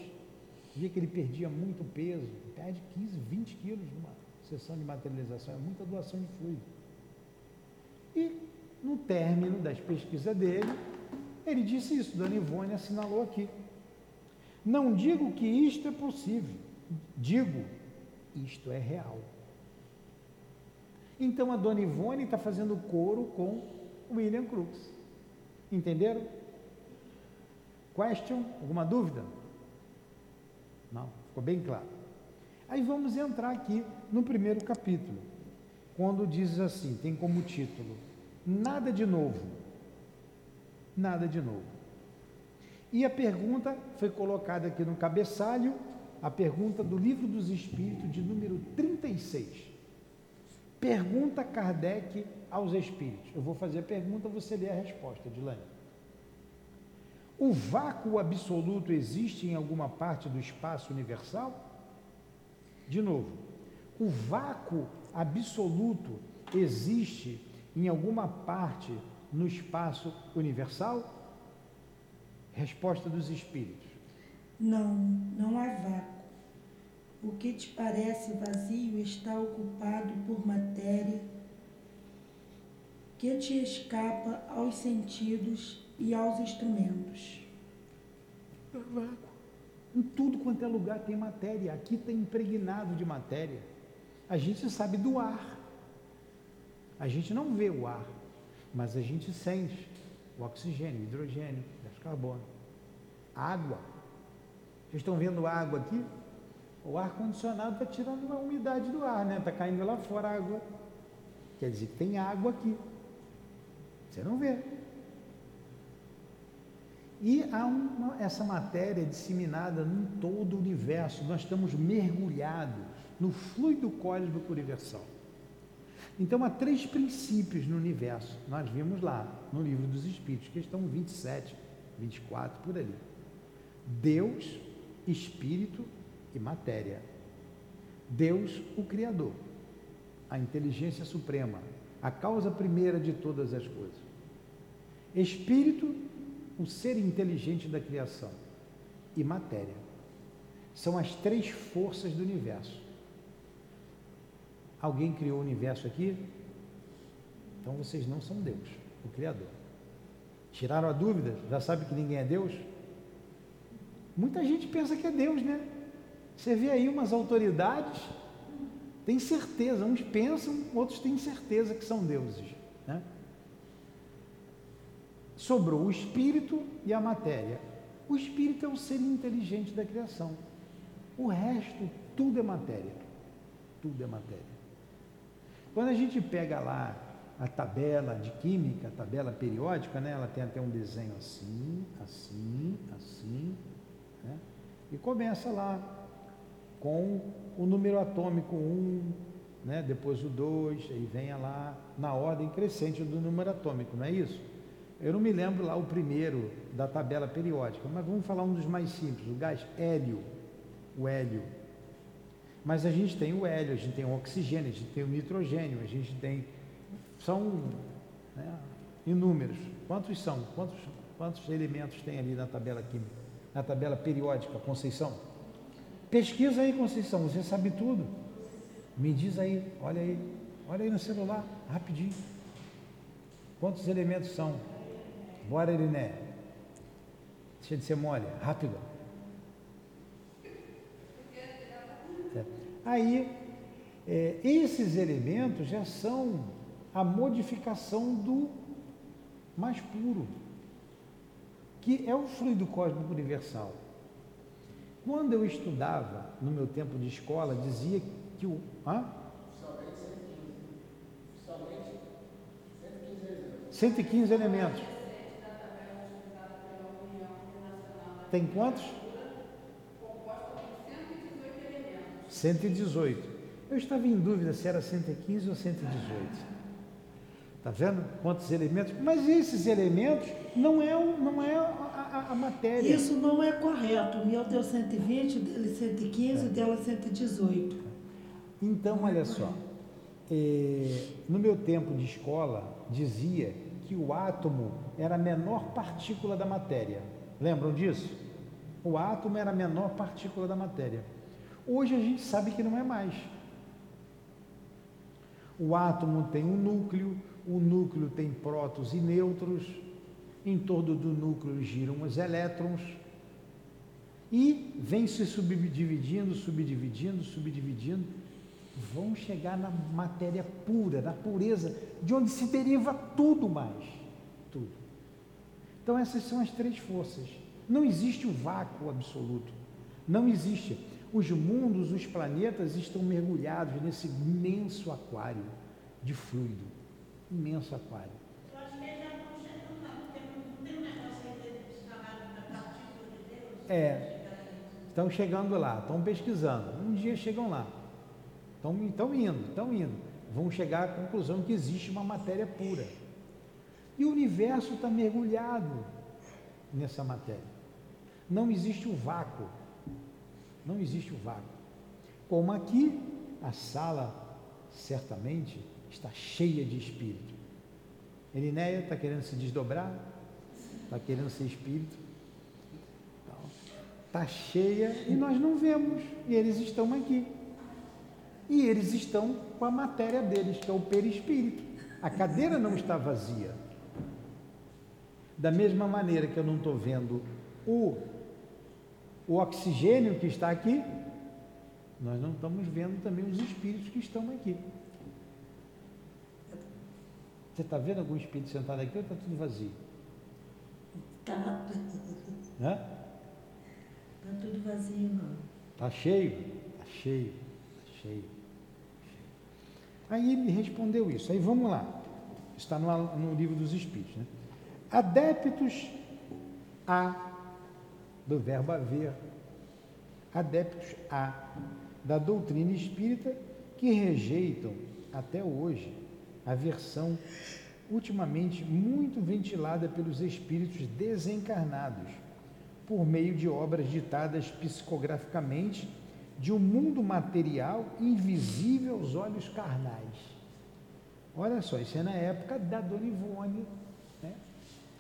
via que ele perdia muito peso, perde 15, 20 quilos numa sessão de materialização, é muita doação de fluido. E no término das pesquisas dele, ele disse isso, Dona Ivone assinalou aqui. Não digo que isto é possível, digo, isto é real. Então a Dona Ivone está fazendo coro com William Crookes. Entenderam? Question? Alguma dúvida? Não, ficou bem claro. Aí vamos entrar aqui no primeiro capítulo, quando diz assim, tem como título, nada de novo. Nada de novo. E a pergunta foi colocada aqui no cabeçalho, a pergunta do Livro dos Espíritos, de número 36. Pergunta Kardec aos Espíritos. Eu vou fazer a pergunta, você lê a resposta, Dilane. O vácuo absoluto existe em alguma parte do espaço universal? De novo, o vácuo absoluto existe em alguma parte no espaço universal? Resposta dos espíritos. Não, não há vácuo. O que te parece vazio está ocupado por matéria que te escapa aos sentidos e aos instrumentos. Em tudo quanto é lugar tem matéria. Aqui está impregnado de matéria. A gente sabe do ar. A gente não vê o ar, mas a gente sente o oxigênio, o hidrogênio, o carbono, água. Vocês estão vendo água aqui? O ar condicionado está tirando a umidade do ar, né? Está caindo lá fora a água. Quer dizer tem água aqui. Você não vê. E há uma, essa matéria disseminada em todo o universo. Nós estamos mergulhados no fluido cósmico universal. Então há três princípios no universo. Nós vimos lá no livro dos Espíritos, questão 27, 24, por ali. Deus, Espírito e matéria. Deus, o Criador, a inteligência suprema, a causa primeira de todas as coisas. Espírito, o ser inteligente da criação. E matéria. São as três forças do universo. Alguém criou o universo aqui? Então vocês não são Deus, o Criador. Tiraram a dúvida? Já sabe que ninguém é Deus? Muita gente pensa que é Deus, né? Você vê aí umas autoridades, tem certeza, uns pensam, outros têm certeza que são deuses. Né? Sobrou o espírito e a matéria. O espírito é o ser inteligente da criação. O resto, tudo é matéria. Tudo é matéria. Quando a gente pega lá a tabela de química, a tabela periódica, né? ela tem até um desenho assim, assim, assim, né? e começa lá com o número atômico 1, né? depois o 2, aí venha lá na ordem crescente do número atômico, não é isso? Eu não me lembro lá o primeiro da tabela periódica, mas vamos falar um dos mais simples, o gás hélio, o hélio. Mas a gente tem o hélio, a gente tem o oxigênio, a gente tem o nitrogênio, a gente tem. São né, inúmeros. Quantos são? Quantos, quantos elementos tem ali na tabela química? Na tabela periódica, Conceição? Pesquisa aí, Conceição, você sabe tudo. Me diz aí, olha aí, olha aí no celular, rapidinho. Quantos elementos são? Bora, Iriné. Deixa de ser mole, rápido. Aí, é, esses elementos já são a modificação do mais puro, que é o fluido cósmico universal. Quando eu estudava, no meu tempo de escola, dizia que o. Hã? 115 elementos. tem quantos? 118. Eu estava em dúvida se era 115 ou 118. Está vendo quantos elementos? Mas esses elementos não é, não é a, a- matéria. Isso não é correto. O meu deu 120, o dele 115, o dela 118. Então, olha só. eh, no meu tempo de escola, dizia que o átomo era a menor partícula da matéria. Lembram disso? O átomo era a menor partícula da matéria. Hoje a gente sabe que não é mais. O átomo tem um núcleo, o núcleo tem prótons e nêutrons, em torno do núcleo giram os elétrons e vem se subdividindo, subdividindo, subdividindo, vão chegar na matéria pura, na pureza, de onde se deriva tudo mais, tudo. Então essas são as três forças. Não existe o vácuo absoluto. Não existe. Os mundos, os planetas estão mergulhados nesse imenso aquário de fluido. Imenso aquário. Eu acho que eles já estão chegando lá, porque não tem um negócio aí deles chamado da partícula de Deus. É. Estão chegando lá, estão pesquisando. Um dia chegam lá. Estão, estão indo, estão indo. Vão chegar à conclusão que existe uma matéria pura. E o universo está mergulhado nessa matéria. Não existe o vácuo. Não existe o vácuo. Como aqui, a sala certamente está cheia de espírito. Elinéia está querendo se desdobrar, está querendo ser espírito. Está cheia e nós não vemos. E eles estão aqui. E eles estão com a matéria deles, que é o perispírito. A cadeira não está vazia. Da mesma maneira que eu não estou vendo o, o oxigênio que está aqui, nós não estamos vendo também os espíritos que estão aqui. Você está vendo algum espírito sentado aqui ou está tudo vazio? Tá, Hã? Tá tudo vazio, não. Está cheio? Está cheio, está cheio. Aí ele respondeu isso. Aí vamos lá. Está no, no livro dos Espíritos. Né? Adeptos a, do verbo haver, adeptos a, da doutrina espírita que rejeitam até hoje a versão ultimamente muito ventilada pelos espíritos desencarnados, por meio de obras ditadas psicograficamente de um mundo material invisível aos olhos carnais. Olha só, isso é na época da Dona Ivone. Né?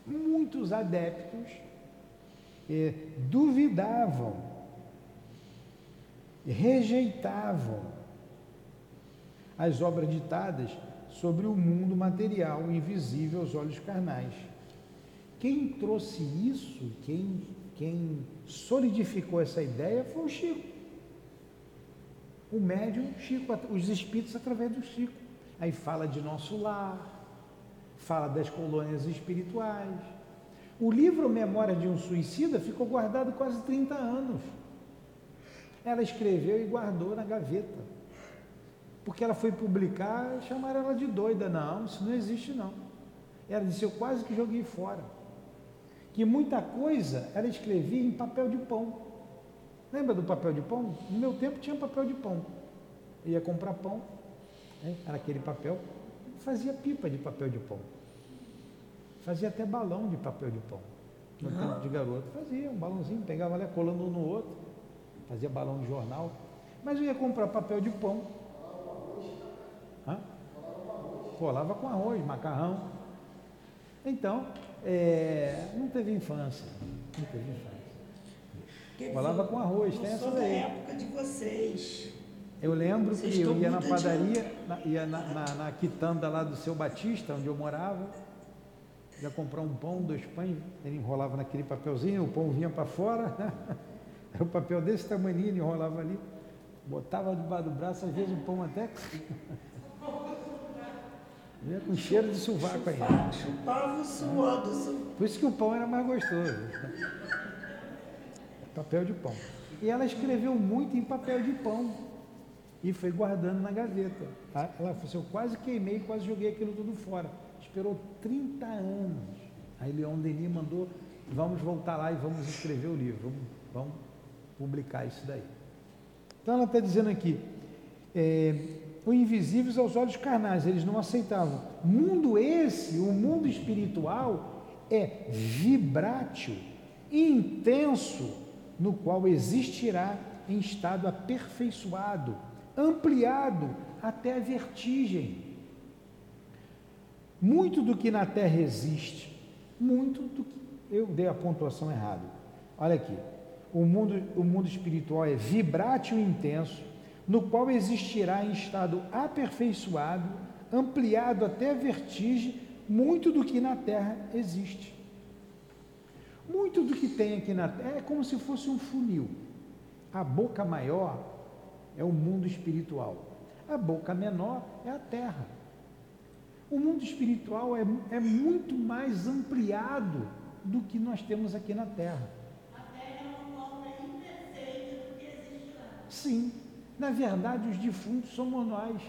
Muitos adeptos eh, duvidavam, rejeitavam as obras ditadas sobre o mundo material invisível aos olhos carnais. Quem trouxe isso, quem, quem solidificou essa ideia foi o Chico. O médium Chico, os espíritos através do Chico. Aí fala de nosso lar, fala das colônias espirituais. O livro Memória de um Suicida ficou guardado quase 30 anos. Ela escreveu e guardou na gaveta. Porque ela foi publicar chamaram ela de doida. Não, isso não existe não. Ela disse, eu quase que joguei fora. Que muita coisa ela escrevia em papel de pão. Lembra do papel de pão? No meu tempo tinha papel de pão. Eu ia comprar pão, né? era aquele papel, fazia pipa de papel de pão. Fazia até balão de papel de pão. No tempo de garoto. Fazia um balãozinho, pegava lá colando um no outro, fazia balão de jornal. Mas eu ia comprar papel de pão. Hã? Colava com arroz, macarrão. Então, é, não teve infância. Não teve infância. Falava com arroz, tem essa sou da daí. época de vocês. Eu lembro Vocês que eu ia na padaria, na- ia na, na, na quitanda lá do seu Batista, onde eu morava, ia comprar um pão, dois pães, ele enrolava naquele papelzinho, o pão vinha para fora, era o papel desse tamanho, ele enrolava ali, botava debaixo do braço, às vezes o pão até vinha com cheiro de sovaco ainda. Chupava, o suor do su- Por isso que o pão era mais gostoso. Papel de pão. E ela escreveu muito em papel de pão. E foi guardando na gaveta. tá? Ela falou assim, eu quase queimei, quase joguei aquilo tudo fora. Esperou 30 anos. Aí Leon Denis mandou vamos voltar lá e vamos escrever o livro, vamos, vamos publicar isso daí. Então ela está dizendo aqui, é, invisíveis aos olhos carnais, eles não aceitavam. Mundo esse, o mundo espiritual, é vibrátil, intenso, no qual existirá em estado aperfeiçoado, ampliado até a vertigem. Muito do que na Terra existe, muito do que. Eu dei a pontuação errada. Olha aqui. O mundo, o mundo espiritual é vibrátil e intenso, no qual existirá em estado aperfeiçoado, ampliado até a vertigem, muito do que na Terra existe. Muito do que tem aqui na Terra é como se fosse um funil. A boca maior é o mundo espiritual, a boca menor é a Terra. O mundo espiritual é, é muito mais ampliado do que nós temos aqui na Terra. A Terra é uma forma imperfeita do que existe lá. Sim, na verdade, os defuntos somos nós.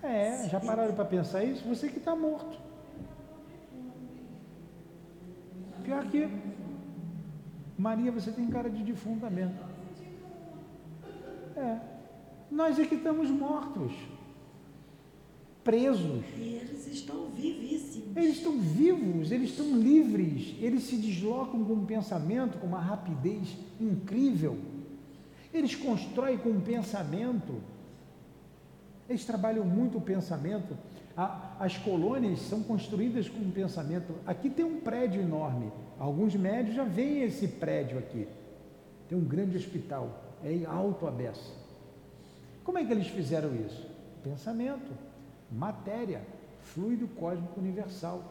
É, já pararam para pensar isso? Você que está morto. Pior que Maria, você tem cara de defunta mesmo. É. Nós é que estamos mortos. Presos. E eles estão vivíssimos. Eles estão vivos, eles estão livres, eles se deslocam com um pensamento, com uma rapidez incrível. Eles constroem com um pensamento. Eles trabalham muito o pensamento. as colônias são construídas com um pensamento. Aqui tem um prédio enorme. Alguns médios já veem esse prédio aqui. Tem um grande hospital. É alto a beça. Como é que eles fizeram isso? Pensamento, matéria, fluido cósmico universal.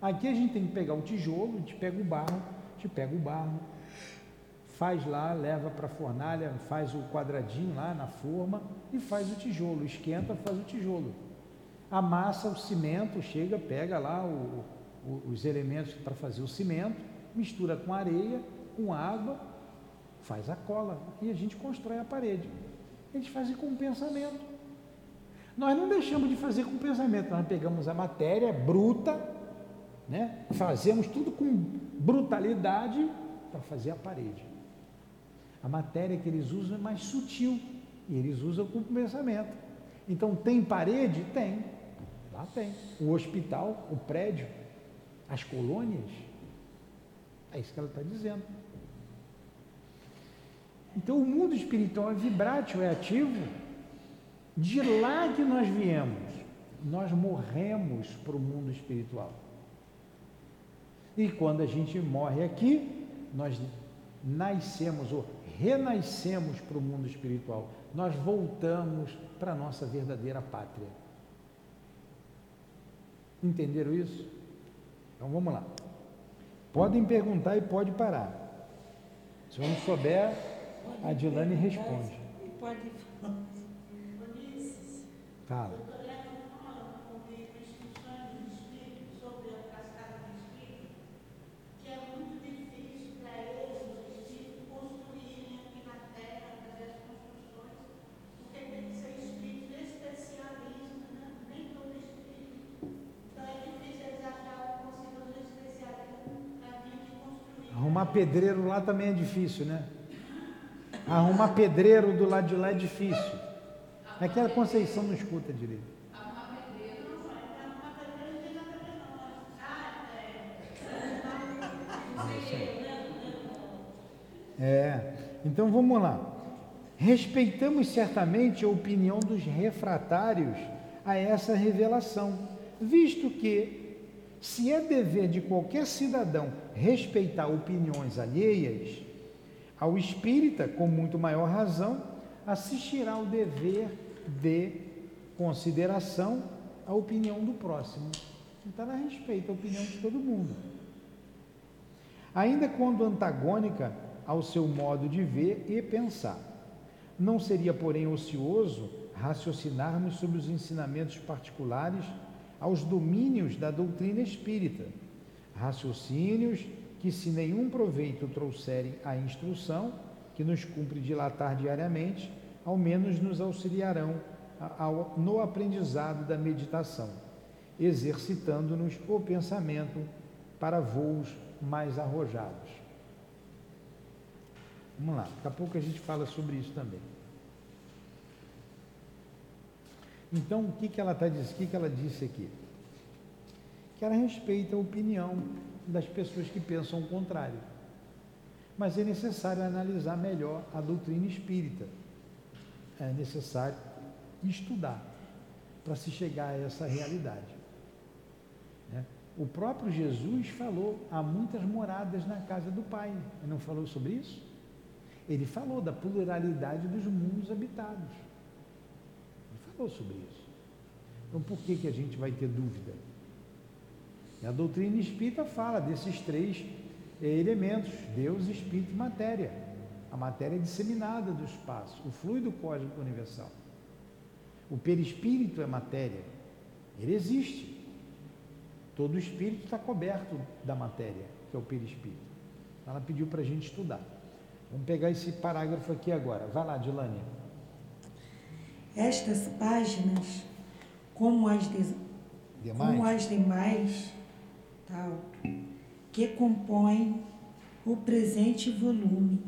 Aqui a gente tem que pegar o tijolo, a gente pega o barro, a gente pega o barro, faz lá, leva para a fornalha, faz o quadradinho lá na forma e faz o tijolo, esquenta, faz o tijolo. Amassa o cimento, chega, pega lá o, o, os elementos para fazer o cimento, mistura com areia, com água, faz a cola e a gente constrói a parede. Eles fazem com pensamento. Nós não deixamos de fazer com pensamento, nós pegamos a matéria bruta, né? fazemos tudo com brutalidade para fazer a parede. A matéria que eles usam é mais sutil e eles usam com pensamento. Então, tem parede? Tem. Lá tem. O hospital, o prédio, as colônias. É isso que ela está dizendo. Então, o mundo espiritual é vibrátil, é ativo. De lá que nós viemos, nós morremos para o mundo espiritual. E quando a gente morre aqui, nós nascemos ou renascemos para o mundo espiritual, nós voltamos para a nossa verdadeira pátria. Entenderam isso? Então vamos lá. Podem perguntar e pode parar. Se eu não souber, a Dilane responde. Fala. Arrumar pedreiro lá também é difícil, né? Arrumar pedreiro do lado de lá é difícil. É que a Conceição não escuta direito. É, então vamos lá. Respeitamos certamente a opinião dos refratários a essa revelação, visto que se é dever de qualquer cidadão respeitar opiniões alheias, ao espírita, com muito maior razão, assistirá ao dever de consideração à opinião do próximo. Então, ela respeita a opinião de todo mundo. Ainda quando antagônica ao seu modo de ver e pensar. Não seria, porém, ocioso raciocinarmos sobre os ensinamentos particulares aos domínios da doutrina espírita, raciocínios que, se nenhum proveito trouxerem à instrução, que nos cumpre dilatar diariamente, ao menos nos auxiliarão no aprendizado da meditação, exercitando-nos o pensamento para voos mais arrojados. Vamos lá, daqui a pouco a gente fala sobre isso também. Então, o que, que ela dizendo? O que, que ela disse aqui? Que ela respeita a opinião das pessoas que pensam o contrário. Mas é necessário analisar melhor a doutrina espírita. É necessário estudar para se chegar a essa realidade. Né? O próprio Jesus falou: há muitas moradas na casa do Pai. Ele não falou sobre isso? Ele falou da pluralidade dos mundos habitados. Falou sobre isso. Então por que, que a gente vai ter dúvida? A doutrina espírita fala desses três elementos: Deus, Espírito e matéria. A matéria é disseminada do espaço, o fluido cósmico universal. O perispírito é matéria, ele existe. Todo espírito está coberto da matéria, que é o perispírito. Ela pediu para a gente estudar. Vamos pegar esse parágrafo aqui agora. Vai lá, Dilane. Estas páginas, como as, de... demais. Como as demais, tal, que compõem o presente volume,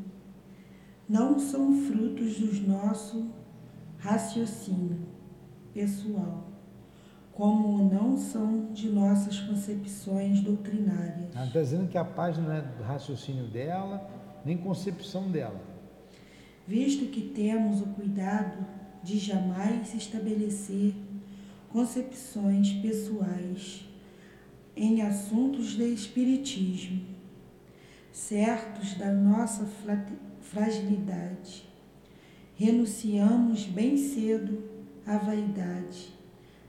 não são frutos do nosso raciocínio pessoal, como não são de nossas concepções doutrinárias. Ela está dizendo que a página não é do raciocínio dela, nem concepção dela. Visto que temos o cuidado de jamais estabelecer concepções pessoais em assuntos de espiritismo, certos da nossa fragilidade, renunciamos bem cedo à vaidade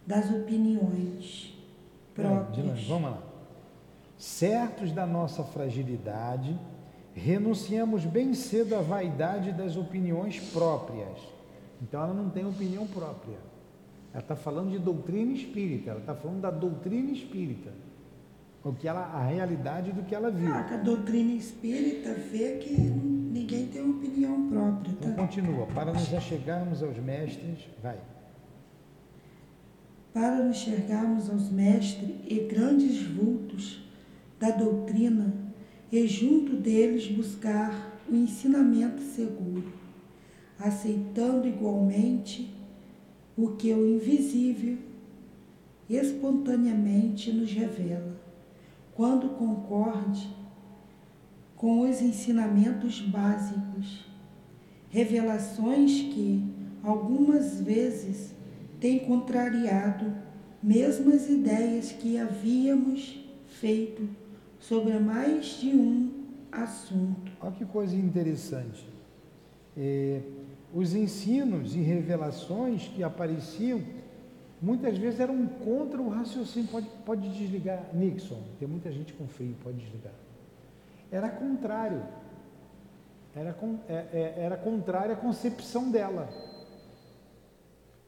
das opiniões próprias. Vamos lá. Certos da nossa fragilidade, renunciamos bem cedo à vaidade das opiniões próprias. Então ela não tem opinião própria. Ela está falando de doutrina espírita, ela está falando da doutrina espírita. O que ela, a realidade do que ela viu. Ah, a doutrina espírita vê que ninguém tem opinião própria. Tá? Então continua, para nos achegarmos aos mestres, vai. Para nos chegarmos aos mestres e grandes vultos da doutrina, e junto deles buscar o ensinamento seguro, aceitando igualmente o que o invisível espontaneamente nos revela, quando concorde com os ensinamentos básicos, revelações que algumas vezes têm contrariado mesmas ideias que havíamos feito sobre mais de um assunto. Olha que coisa interessante. É, os ensinos e revelações que apareciam muitas vezes eram contra o raciocínio. Pode, pode desligar, Nixon. Tem muita gente com frio, pode desligar. Era contrário. Era, é, é, era contrário à concepção dela.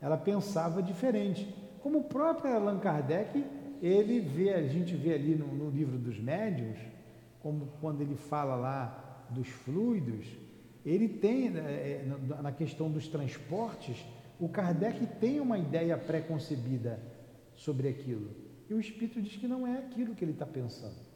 Ela pensava diferente. Como o próprio Allan Kardec ele vê, a gente vê ali no, no livro dos médios, como quando ele fala lá dos fluidos, ele tem, é, é na questão dos transportes, o Kardec tem uma ideia pré-concebida sobre aquilo. E o Espírito diz que não é aquilo que ele está pensando.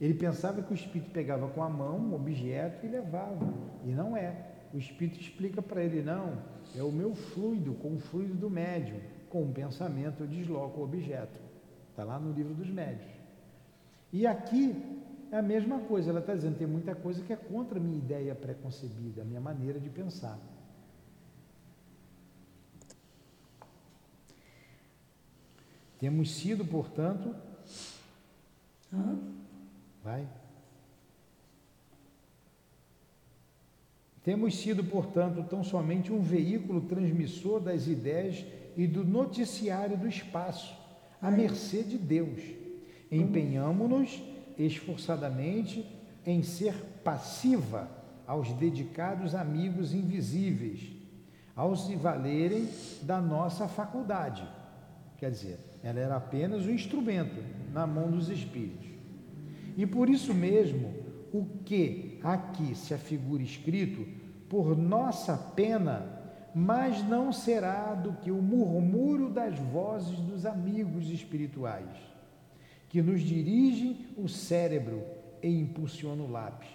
Ele pensava que o Espírito pegava com a mão um objeto e levava. E não é. O Espírito explica para ele, não, é o meu fluido com o fluido do médium. Com o pensamento eu desloco o objeto. Está lá no livro dos médios. E aqui é a mesma coisa, ela está dizendo, tem muita coisa que é contra a minha ideia preconcebida, a minha maneira de pensar. Temos sido, portanto. Hã? Vai. Temos sido, portanto, tão somente um veículo transmissor das ideias e do noticiário do espaço à mercê de Deus. Empenhamo-nos esforçadamente em ser passiva aos dedicados amigos invisíveis, ao se valerem da nossa faculdade. Quer dizer, ela era apenas um instrumento na mão dos espíritos. E por isso mesmo, o que aqui se afigura escrito, por nossa pena, mas não será do que o murmúrio das vozes dos amigos espirituais, que nos dirigem o cérebro e impulsionam o lápis,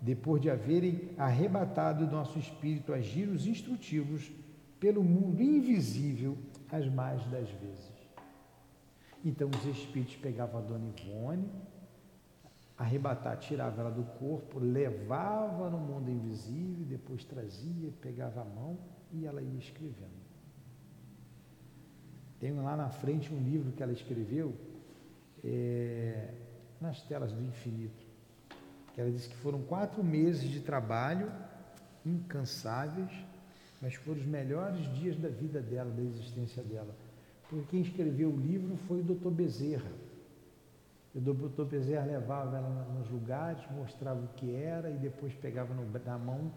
depois de haverem arrebatado nosso espírito a giros instrutivos pelo mundo invisível as mais das vezes. Então os espíritos pegavam a dona Ivone, arrebatar, tirava ela do corpo, levava no mundo invisível, depois trazia, pegava a mão e ela ia escrevendo. Tenho lá na frente um livro que ela escreveu, é, nas telas do infinito. Ela disse que foram quatro meses de trabalho incansáveis, mas foram os melhores dias da vida dela, da existência dela. Porque quem escreveu o livro foi o Dr. Bezerra. O Dr. Bezerra levava ela nos lugares, mostrava o que era e depois pegava no, na mão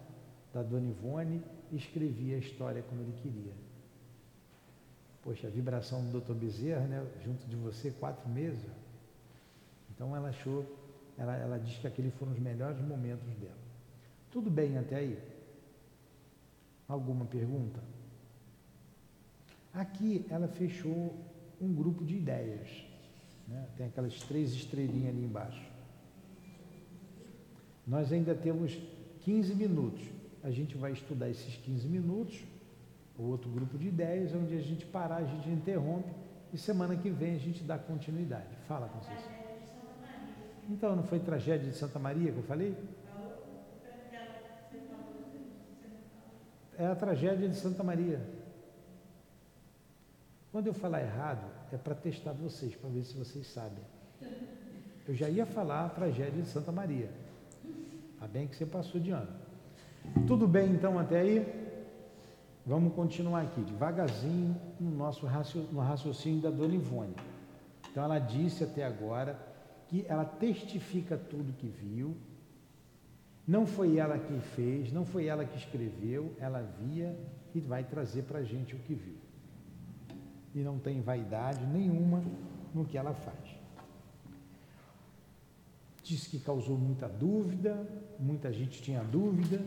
da Dona Ivone e escrevia a história como ele queria. Poxa, a vibração do Dr. Bezerra, né, junto de você, quatro meses. Então ela achou, ela, ela diz que aqueles foram os melhores momentos dela. Tudo bem até aí? Alguma pergunta? Aqui ela fechou um grupo de ideias. Né? Tem aquelas três estrelinhas ali embaixo. Nós ainda temos 15 minutos. A gente vai estudar esses 15 minutos, o outro grupo de ideias, onde a gente parar, a gente interrompe e semana que vem a gente dá continuidade. Fala, Conceição. Então, não foi tragédia de Santa Maria que eu falei? É a tragédia de Santa Maria. Quando eu falar errado, é para testar vocês, para ver se vocês sabem. Eu já ia falar a tragédia de Santa Maria. Tá bem que você passou de ano. Tudo bem então até aí? Vamos continuar aqui, devagarzinho, no nosso raciocínio, no raciocínio da Dona Ivone. Então ela disse até agora que ela testifica tudo que viu, não foi ela que fez, não foi ela que escreveu, ela via e vai trazer para a gente o que viu. E não tem vaidade nenhuma no que ela faz. Diz que causou muita dúvida, muita gente tinha dúvida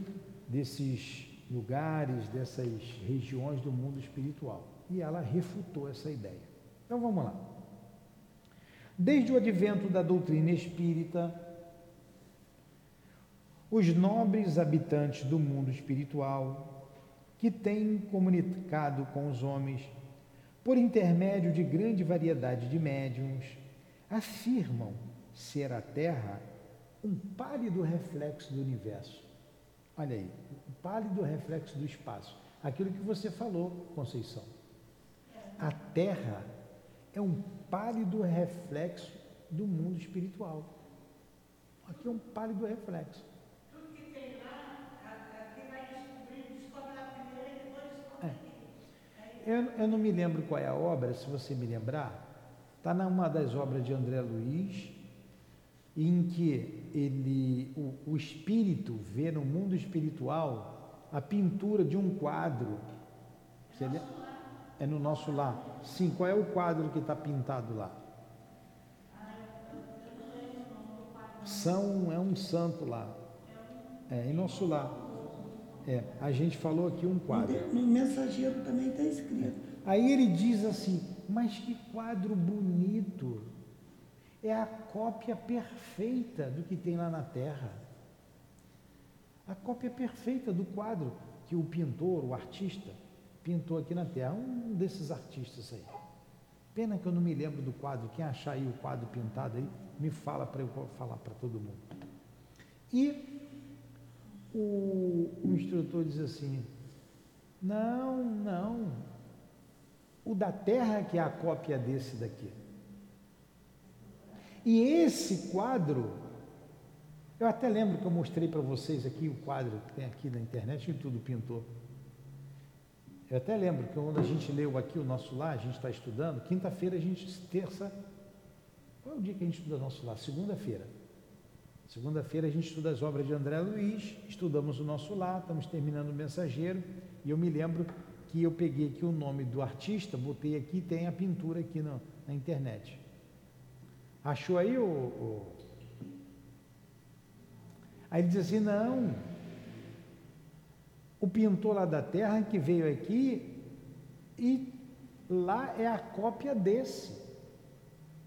desses lugares, dessas regiões do mundo espiritual. E ela refutou essa ideia. Então vamos lá. Desde o advento da doutrina espírita, os nobres habitantes do mundo espiritual, que têm comunicado com os homens por intermédio de grande variedade de médiums, afirmam ser a Terra um pálido reflexo do universo. Olha aí, um pálido reflexo do espaço. Aquilo que você falou, Conceição. A Terra é um pálido reflexo do mundo espiritual. Aqui é um pálido reflexo. Tudo que tem lá, aqui vai descobrir, descobre lá primeiro e depois descobre aqui. Eu, eu não me lembro qual é a obra, se você me lembrar. Está numa das obras de André Luiz, em que ele, o, o espírito vê no mundo espiritual a pintura de um quadro. Você lembra? É no nosso lar. Sim, qual é o quadro que está pintado lá? São, é um santo lá. É, em nosso lar. É, a gente falou aqui um quadro. No mensageiro também está escrito. Aí ele diz assim: Mas que quadro bonito! É a cópia perfeita do que tem lá na Terra. A cópia perfeita do quadro que o pintor, o artista, pintou aqui na Terra, um desses artistas aí. Pena que eu não me lembro do quadro. Quem achar aí o quadro pintado aí, me fala para eu falar para todo mundo. E o, o instrutor diz assim: não, não. O da Terra que é a cópia desse daqui. E esse quadro, eu até lembro que eu mostrei para vocês aqui o quadro que tem aqui na internet, e tudo pintou. Eu até lembro que quando a gente leu aqui o nosso lar, a gente está estudando, quinta-feira a gente, terça, qual é o dia que a gente estuda nosso lar? Segunda-feira. Segunda-feira a gente estuda as obras de André Luiz, estudamos o nosso lar, estamos terminando o mensageiro, e eu me lembro que eu peguei aqui o nome do artista, botei aqui, tem a pintura aqui na, na internet. Achou aí o, o... Aí ele diz assim, não, o pintor lá da terra que veio aqui e lá é a cópia desse.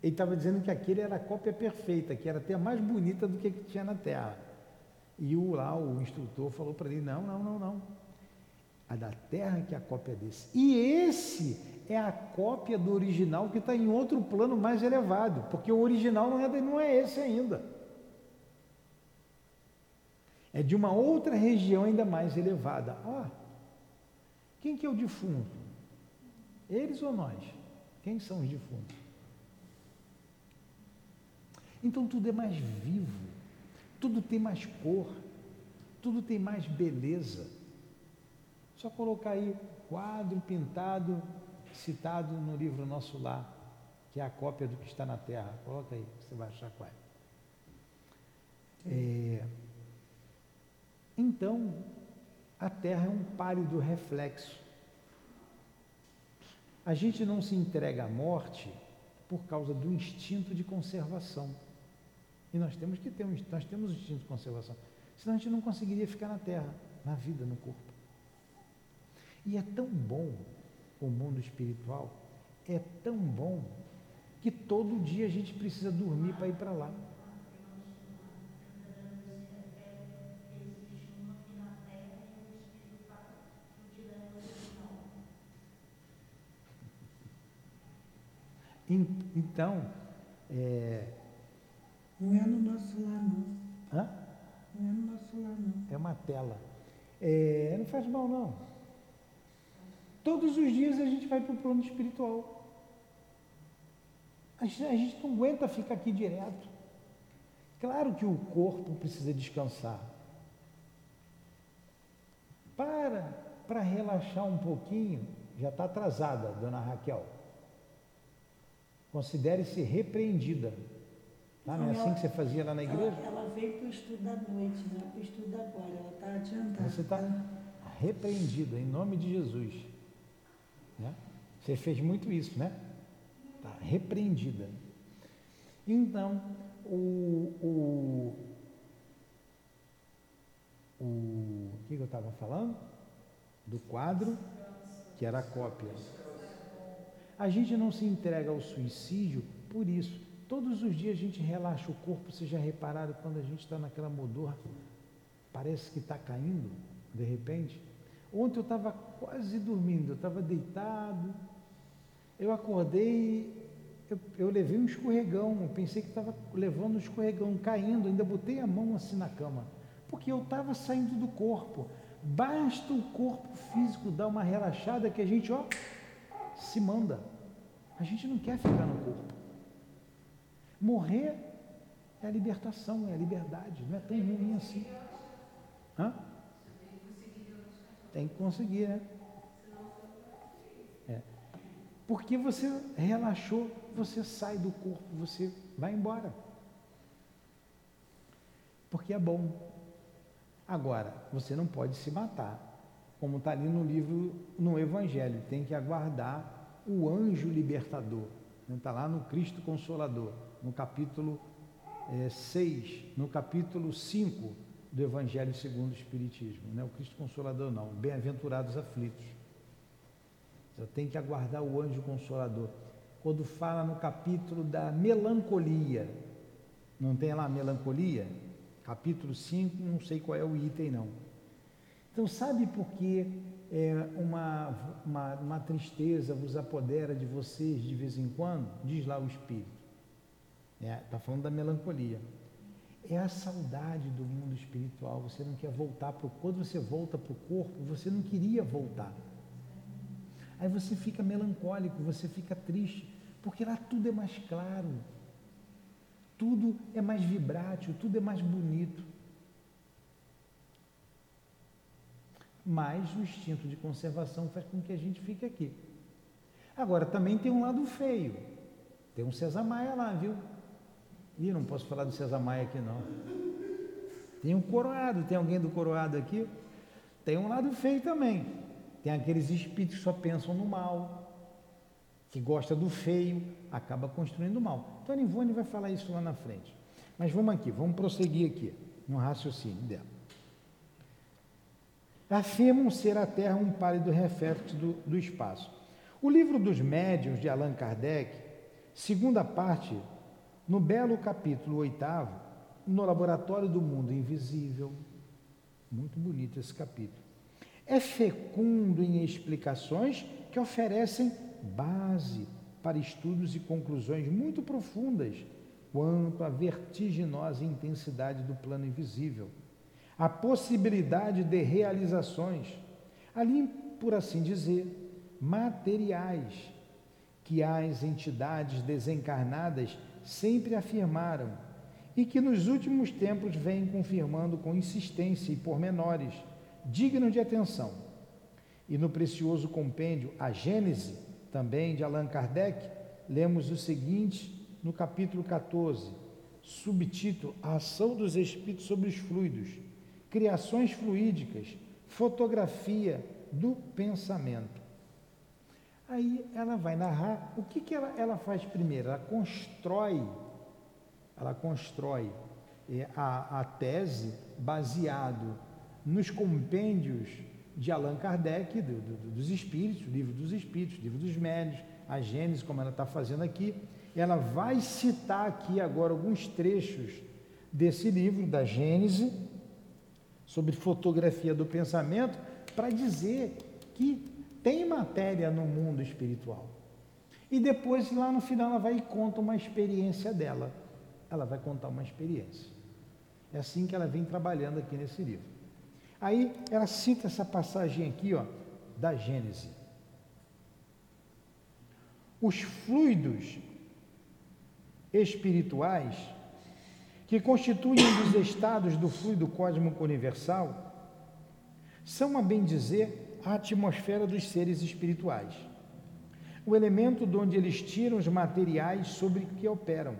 Ele estava dizendo que aquele era a cópia perfeita, que era até mais bonita do que, que tinha na Terra. E o, lá o instrutor falou para ele: não, não, não, não. A da Terra que é a cópia desse. E esse é a cópia do original que está em outro plano mais elevado, porque o original não é, não é esse ainda. É de uma outra região ainda mais elevada. Ó, quem que é o defunto? Eles ou nós? Quem são os defuntos? Então tudo é mais vivo, tudo tem mais cor, tudo tem mais beleza. Só colocar aí quadro pintado, citado no livro Nosso Lar, que é a cópia do que está na Terra. Coloca aí, você vai achar qual é. é então, a Terra é um pálido reflexo. A gente não se entrega à morte por causa do instinto de conservação. E nós temos que ter um, nós temos um instinto de conservação. Senão a gente não conseguiria ficar na Terra, na vida, no corpo. E é tão bom o mundo espiritual, é tão bom que todo dia a gente precisa dormir para ir para lá. Então, é... Não é no nosso lar, não. Hã? Não é no nosso lar, não. É uma tela. É... Não faz mal, não. Todos os dias a gente vai para o plano espiritual. A gente, a gente não aguenta ficar aqui direto. Claro que o corpo precisa descansar. Para, para relaxar um pouquinho, já está atrasada, dona Raquel. Considere-se repreendida. Tá? Não, é assim que você fazia lá na igreja? Ela, ela veio para o estudo da noite, não é para o estudo agora, ela está adiantada. Você está repreendida em nome de Jesus. Né? Você fez muito isso, né? Está repreendida. Então, o, o, o, o que eu estava falando? Do quadro, que era a cópia. A gente não se entrega ao suicídio por isso. Todos os dias a gente relaxa o corpo, vocês já repararam quando a gente está naquela modorra, parece que está caindo, de repente. Ontem eu estava quase dormindo, eu estava deitado, eu acordei, eu, eu, levei um escorregão, eu pensei que estava levando um escorregão, caindo, ainda botei a mão assim na cama, porque eu estava saindo do corpo. Basta o corpo físico dar uma relaxada que a gente, ó, se manda. A gente não quer ficar no corpo. Morrer é a libertação, é a liberdade, não é tão ruim assim. Hã? Tem que conseguir, né? É. Porque você relaxou, você sai do corpo, você vai embora. Porque é bom. Agora, você não pode se matar como está ali no livro, no Evangelho, tem que aguardar o anjo libertador. Está lá no Cristo Consolador, no capítulo é, 6, no capítulo 5 do Evangelho segundo o Espiritismo. Não é o Cristo Consolador, não. Bem-aventurados aflitos. Você tem que aguardar o anjo consolador. Quando fala no capítulo da melancolia, não tem lá melancolia? Capítulo 5, não sei qual é o item, não então, sabe por que é, uma, uma, uma tristeza vos apodera de vocês de vez em quando? Diz lá o Espírito. Está é, tá falando da melancolia. É a saudade do mundo espiritual. Você não quer voltar para o. Quando você volta para o corpo, você não queria voltar. Aí você fica melancólico, você fica triste, porque lá tudo é mais claro, tudo é mais vibrátil, tudo é mais bonito. mas o instinto de conservação faz com que a gente fique aqui. Agora, também tem um lado feio. Tem um César Maia lá, viu? Ih, não posso falar do César Maia aqui não. Tem um coroado, tem alguém do coroado aqui? Tem um lado feio também. Tem aqueles espíritos que só pensam no mal, que gosta do feio, acaba construindo o mal. Então a vai falar isso lá na frente. Mas vamos aqui, vamos prosseguir aqui no raciocínio dela afirmam ser a Terra um pálido reflexo do, do espaço. O livro dos médiuns de Allan Kardec Segunda parte, no belo capítulo oitavo, no laboratório do mundo invisível. Muito bonito esse capítulo. É fecundo em explicações que oferecem base para estudos e conclusões muito profundas quanto à vertiginosa intensidade do plano invisível, a possibilidade de realizações, ali, por assim dizer, materiais, que as entidades desencarnadas sempre afirmaram e que nos últimos tempos vêm confirmando com insistência e pormenores, dignos de atenção. E no precioso compêndio A Gênese, também de Allan Kardec, lemos o seguinte no capítulo 14, subtítulo A ação dos espíritos sobre os fluidos, criações fluídicas, fotografia do pensamento. Aí ela vai narrar o que, que ela, ela faz primeiro? Ela constrói, ela constrói é, a, a tese baseado nos compêndios de Allan Kardec, do, do, dos Espíritos, o livro dos Espíritos, o livro dos Médios, a Gênesis, como ela está fazendo aqui, ela vai citar aqui agora alguns trechos desse livro da Gênese, sobre fotografia do pensamento, para dizer que tem matéria no mundo espiritual. E depois, lá no final, ela vai e conta uma experiência dela. Ela vai contar uma experiência. É assim que ela vem trabalhando aqui nesse livro. Aí ela cita essa passagem aqui, ó, da Gênese. Os fluidos espirituais que constituem um dos estados do fluido cósmico universal são, a bem dizer, a atmosfera dos seres espirituais, o elemento de onde eles tiram os materiais sobre que operam,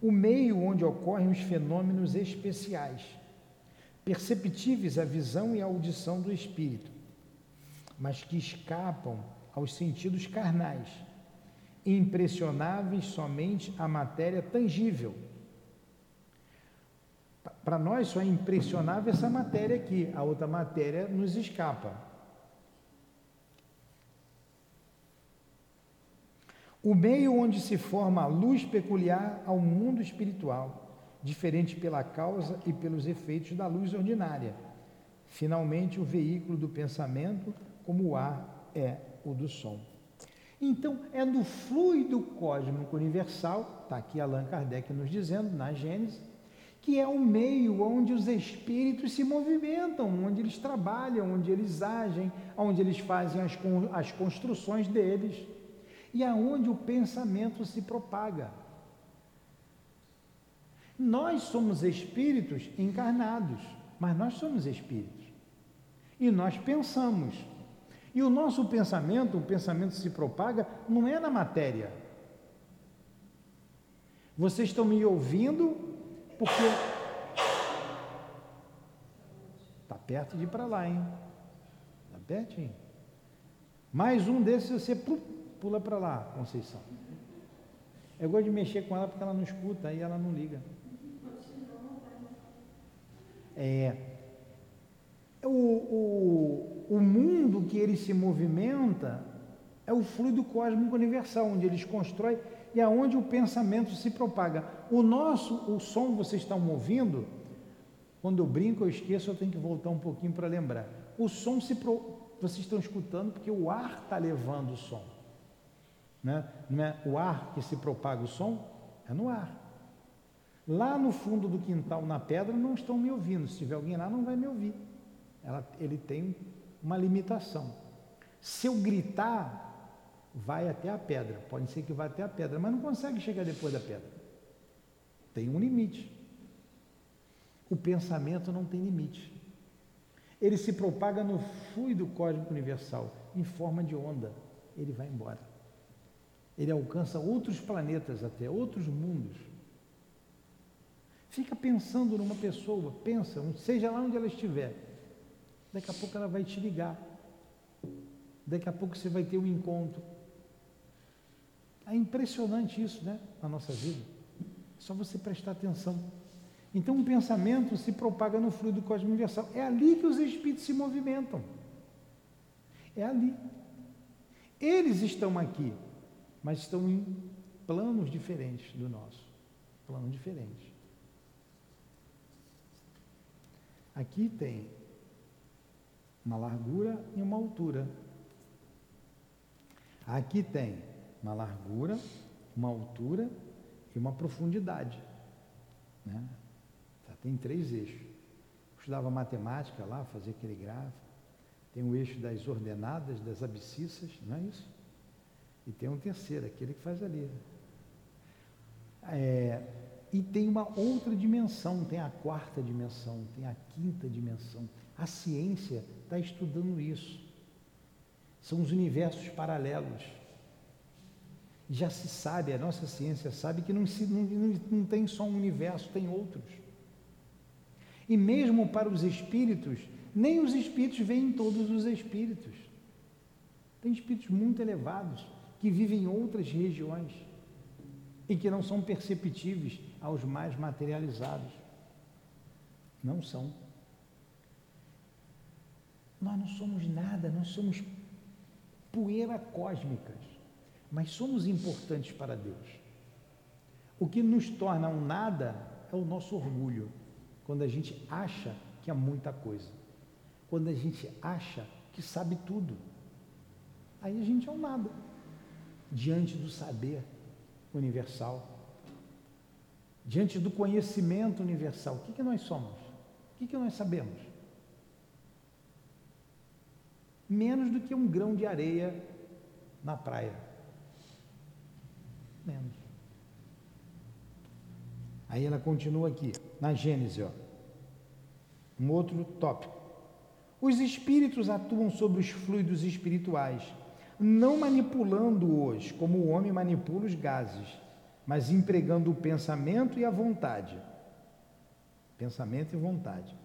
o meio onde ocorrem os fenômenos especiais, perceptíveis à visão e à audição do espírito, mas que escapam aos sentidos carnais impressionáveis somente a matéria tangível. Para nós só é impressionável essa matéria aqui, a outra matéria nos escapa. O meio onde se forma a luz peculiar ao mundo espiritual, diferente pela causa e pelos efeitos da luz ordinária. Finalmente, o veículo do pensamento, como o ar é o do som. Então, é no fluido cósmico universal, está aqui Allan Kardec nos dizendo, na Gênesis, que é o meio onde os espíritos se movimentam, onde eles trabalham, onde eles agem, onde eles fazem as, as construções deles e aonde o pensamento se propaga. Nós somos espíritos encarnados, mas nós somos espíritos. E nós pensamos. E o nosso pensamento, o pensamento se propaga, não é na matéria. Vocês estão me ouvindo porque. Está perto de ir para lá, hein? Está pertinho. Mais um desses você pula para lá, Conceição. Eu gosto de mexer com ela porque ela não escuta, aí ela não liga. É, o, o, o mundo que ele se movimenta é o fluido cósmico universal, onde eles constroem e aonde o pensamento se propaga. O nosso, o som vocês estão ouvindo, quando eu brinco, eu esqueço, eu tenho que voltar um pouquinho para lembrar. O som se pro, vocês estão escutando porque o ar está levando o som. Né? Não é o ar que se propaga o som? É no ar. Lá no fundo do quintal, na pedra, não estão me ouvindo. Se tiver alguém lá, não vai me ouvir. Ela, ele tem uma limitação. Se eu gritar, vai até a pedra. Pode ser que vá até a pedra, mas não consegue chegar depois da pedra. Tem um limite. O pensamento não tem limite. Ele se propaga no fluido cósmico universal, em forma de onda. Ele vai embora. Ele alcança outros planetas até, outros mundos. Fica pensando numa pessoa, pensa, seja lá onde ela estiver. Daqui a pouco ela vai te ligar. Daqui a pouco você vai ter um encontro. É impressionante isso, né? Na nossa vida. É só você prestar atenção. Então, um pensamento se propaga no fluido cósmico universal. É ali que os espíritos se movimentam. É ali. Eles estão aqui, mas estão em planos diferentes do nosso. Planos diferentes. Aqui tem uma largura e uma altura. Aqui tem uma largura, uma altura e uma profundidade. Né? Tem três eixos. Eu estudava matemática lá, fazia aquele gráfico. Tem o eixo das ordenadas, das abscissas, não é isso? E tem um terceiro, aquele que faz ali. É, e tem uma outra dimensão, tem a quarta dimensão, tem a quinta dimensão. A ciência está estudando isso. São os universos paralelos. Já se sabe, a nossa ciência sabe que não, se, não, não tem só um universo, tem outros. E mesmo para os espíritos, nem os espíritos veem todos os espíritos. Tem espíritos muito elevados que vivem em outras regiões e que não são perceptíveis aos mais materializados. Não são. Nós não somos nada, nós somos poeira cósmicas, mas somos importantes para Deus. O que nos torna um nada é o nosso orgulho, quando a gente acha que é muita coisa, quando a gente acha que sabe tudo. Aí a gente é um nada diante do saber universal, diante do conhecimento universal. O que, que nós somos? O que, que nós sabemos? Menos do que um grão de areia na praia. Menos. Aí ela continua aqui, na Gênesis, ó. Um outro tópico. Os espíritos atuam sobre os fluidos espirituais não manipulando-os como o homem manipula os gases, mas empregando o pensamento e a vontade. Pensamento e vontade.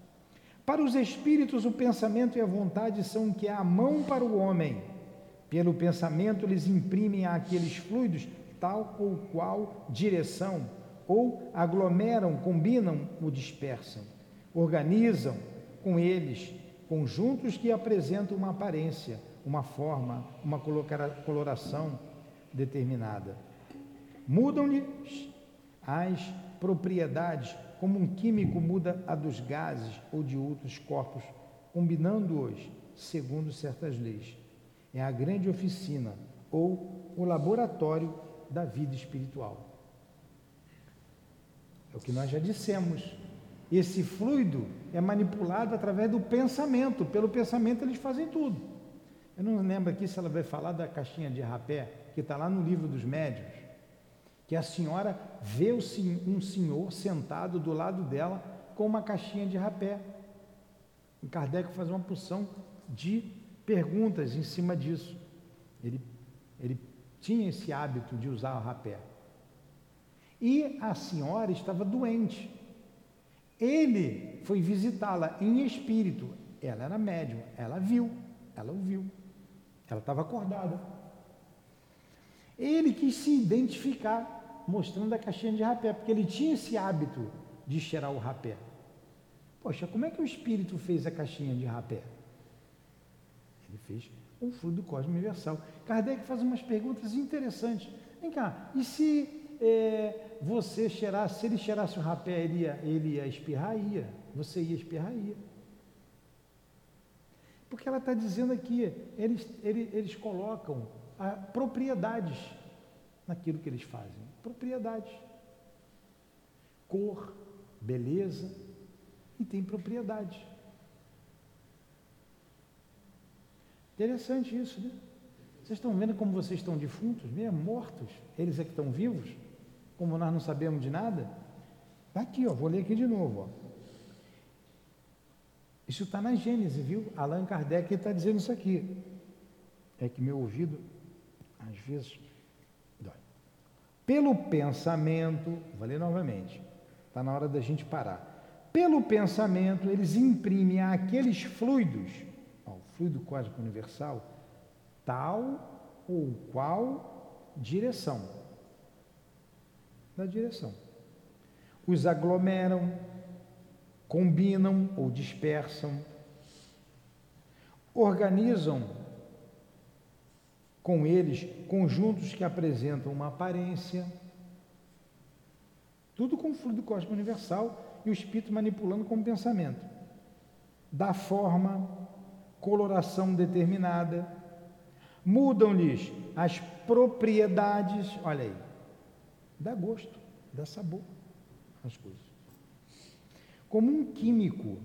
Para os espíritos, o pensamento e a vontade são o que é a mão para o homem. Pelo pensamento, eles imprimem àqueles fluidos tal ou qual direção, ou aglomeram, combinam ou dispersam. Organizam com eles conjuntos que apresentam uma aparência uma forma, uma coloração determinada. Mudam-lhe as propriedades, como um químico muda a dos gases ou de outros corpos, combinando-os segundo certas leis. É a grande oficina ou o laboratório da vida espiritual. É o que nós já dissemos. Esse fluido é manipulado através do pensamento. Pelo pensamento eles fazem tudo. Eu não lembro aqui se ela vai falar da caixinha de rapé, que está lá no livro dos médios, que a senhora vê um senhor sentado do lado dela com uma caixinha de rapé. O Kardec faz uma porção de perguntas em cima disso. Ele, ele tinha esse hábito de usar o rapé. E a senhora estava doente. Ele foi visitá-la em espírito. Ela era médium, ela viu, ela ouviu. Ela estava acordada. Ele quis se identificar, mostrando a caixinha de rapé, porque ele tinha esse hábito de cheirar o rapé. Poxa, como é que o espírito fez a caixinha de rapé? Ele fez um fluido cósmico universal. Kardec faz umas perguntas interessantes. Vem cá, e se é, você cheirasse, se ele cheirasse o rapé, ele ia, ele ia espirrar? Ia. Você ia espirrar? Ia. Porque ela está dizendo aqui, eles, eles, eles colocam ah, propriedades naquilo que eles fazem. Propriedades. Cor, beleza, e tem propriedade. Interessante isso, né? Vocês estão vendo como vocês estão defuntos mesmo, mortos? Eles é que estão vivos? Como nós não sabemos de nada? Está aqui, ó, vou ler aqui de novo. Ó. Isso está na Gênesis, viu? Allan Kardec está dizendo isso aqui. É que meu ouvido, às vezes, dói. Pelo pensamento, vou ler novamente, está na hora da gente parar. Pelo pensamento, eles imprimem àqueles fluidos, ó, o fluido cósmico universal, tal ou qual direção. Da direção. Os aglomeram, combinam ou dispersam, organizam com eles conjuntos que apresentam uma aparência, tudo com o fluido cósmico universal e o espírito manipulando com o pensamento. Da forma, coloração determinada, mudam-lhes as propriedades, olha aí, dá gosto, dá sabor às coisas. Como um químico,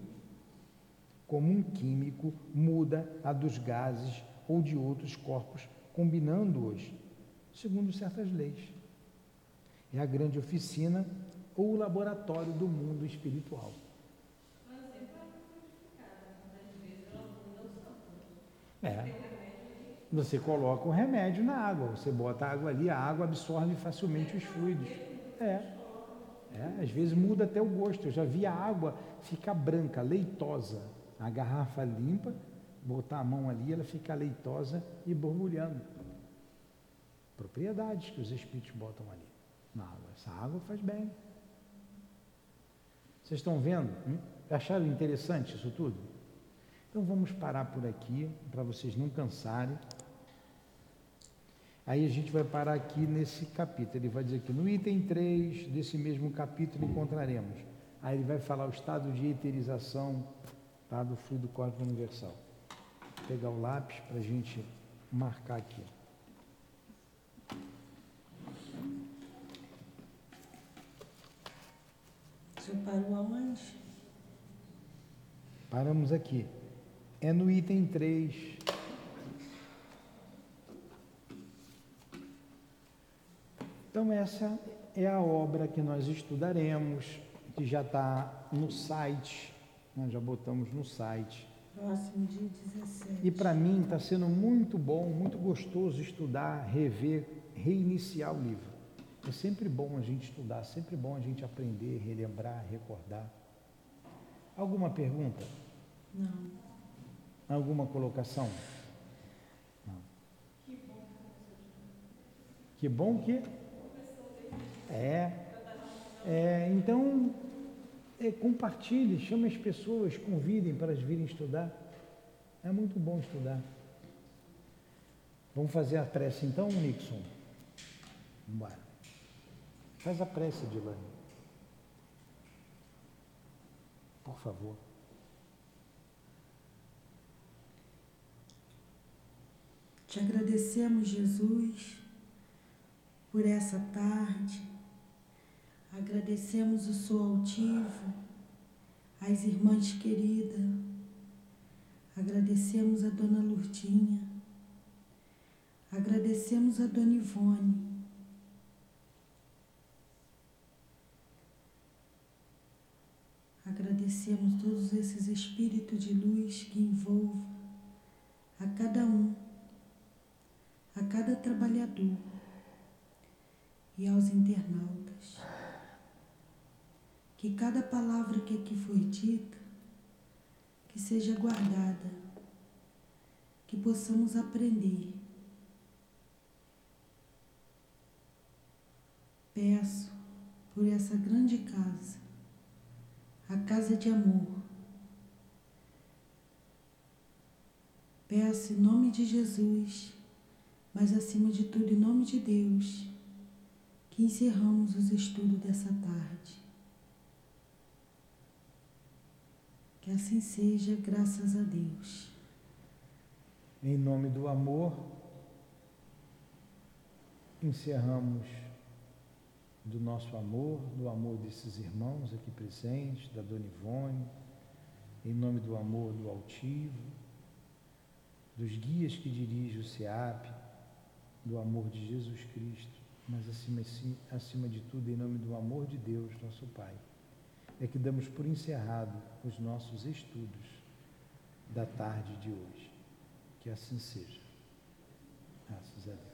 como um químico muda a dos gases ou de outros corpos combinando-os segundo certas leis. É a grande oficina ou o laboratório do mundo espiritual. É. Você coloca o remédio na água, você bota a água ali, a água absorve facilmente os fluidos. É. É, às vezes muda até o gosto. Eu já vi a água ficar branca, leitosa. A garrafa limpa, botar a mão ali, ela fica leitosa e borbulhando. Propriedades que os espíritos botam ali na água. Essa água faz bem. Vocês estão vendo? Hum? Acharam interessante isso tudo? Então vamos parar por aqui, para vocês não cansarem. Aí a gente vai parar aqui nesse capítulo. Ele vai dizer que no item 3 desse mesmo capítulo encontraremos. Aí ele vai falar o estado de eterização tá, do fluido cósmico universal. Vou pegar o lápis para a gente marcar aqui. Você parou aonde? Paramos aqui. É no item 3. Então, essa é a obra que nós estudaremos, que já está no site, nós já botamos no site. Próximo dia 17. E para mim está sendo muito bom, muito gostoso estudar, rever, reiniciar o livro. É sempre bom a gente estudar, sempre bom a gente aprender, relembrar, recordar. Alguma pergunta? Não. Alguma colocação? Não. Que bom que. É. é então, é, compartilhe, chame as pessoas, convidem para elas virem estudar. É muito bom estudar. Vamos fazer a prece então, Nixon? Vamos embora. Faz a prece, Dilane. Por favor. Te agradecemos, Jesus, por essa tarde. Agradecemos o Sou Altivo, as irmãs queridas. Agradecemos a Dona Lurdinha. Agradecemos a Dona Ivone. Agradecemos todos esses espíritos de luz que envolvam a cada um, a cada trabalhador e aos internautas. Que cada palavra que aqui foi dita, que seja guardada, que possamos aprender. Peço por essa grande casa a casa de amor. Peço em nome de Jesus, mas acima de tudo em nome de Deus, encerramos os estudos dessa tarde. Que assim seja, graças a Deus. Em nome do amor, encerramos do nosso amor, do amor desses irmãos aqui presentes, da Dona Ivone, em nome do amor do altivo, dos guias que dirigem o SEAP, do amor de Jesus Cristo, mas acima, acima de tudo, em nome do amor de Deus, nosso Pai, é que damos por encerrado os nossos estudos da tarde de hoje. Que assim seja. Graças a Deus.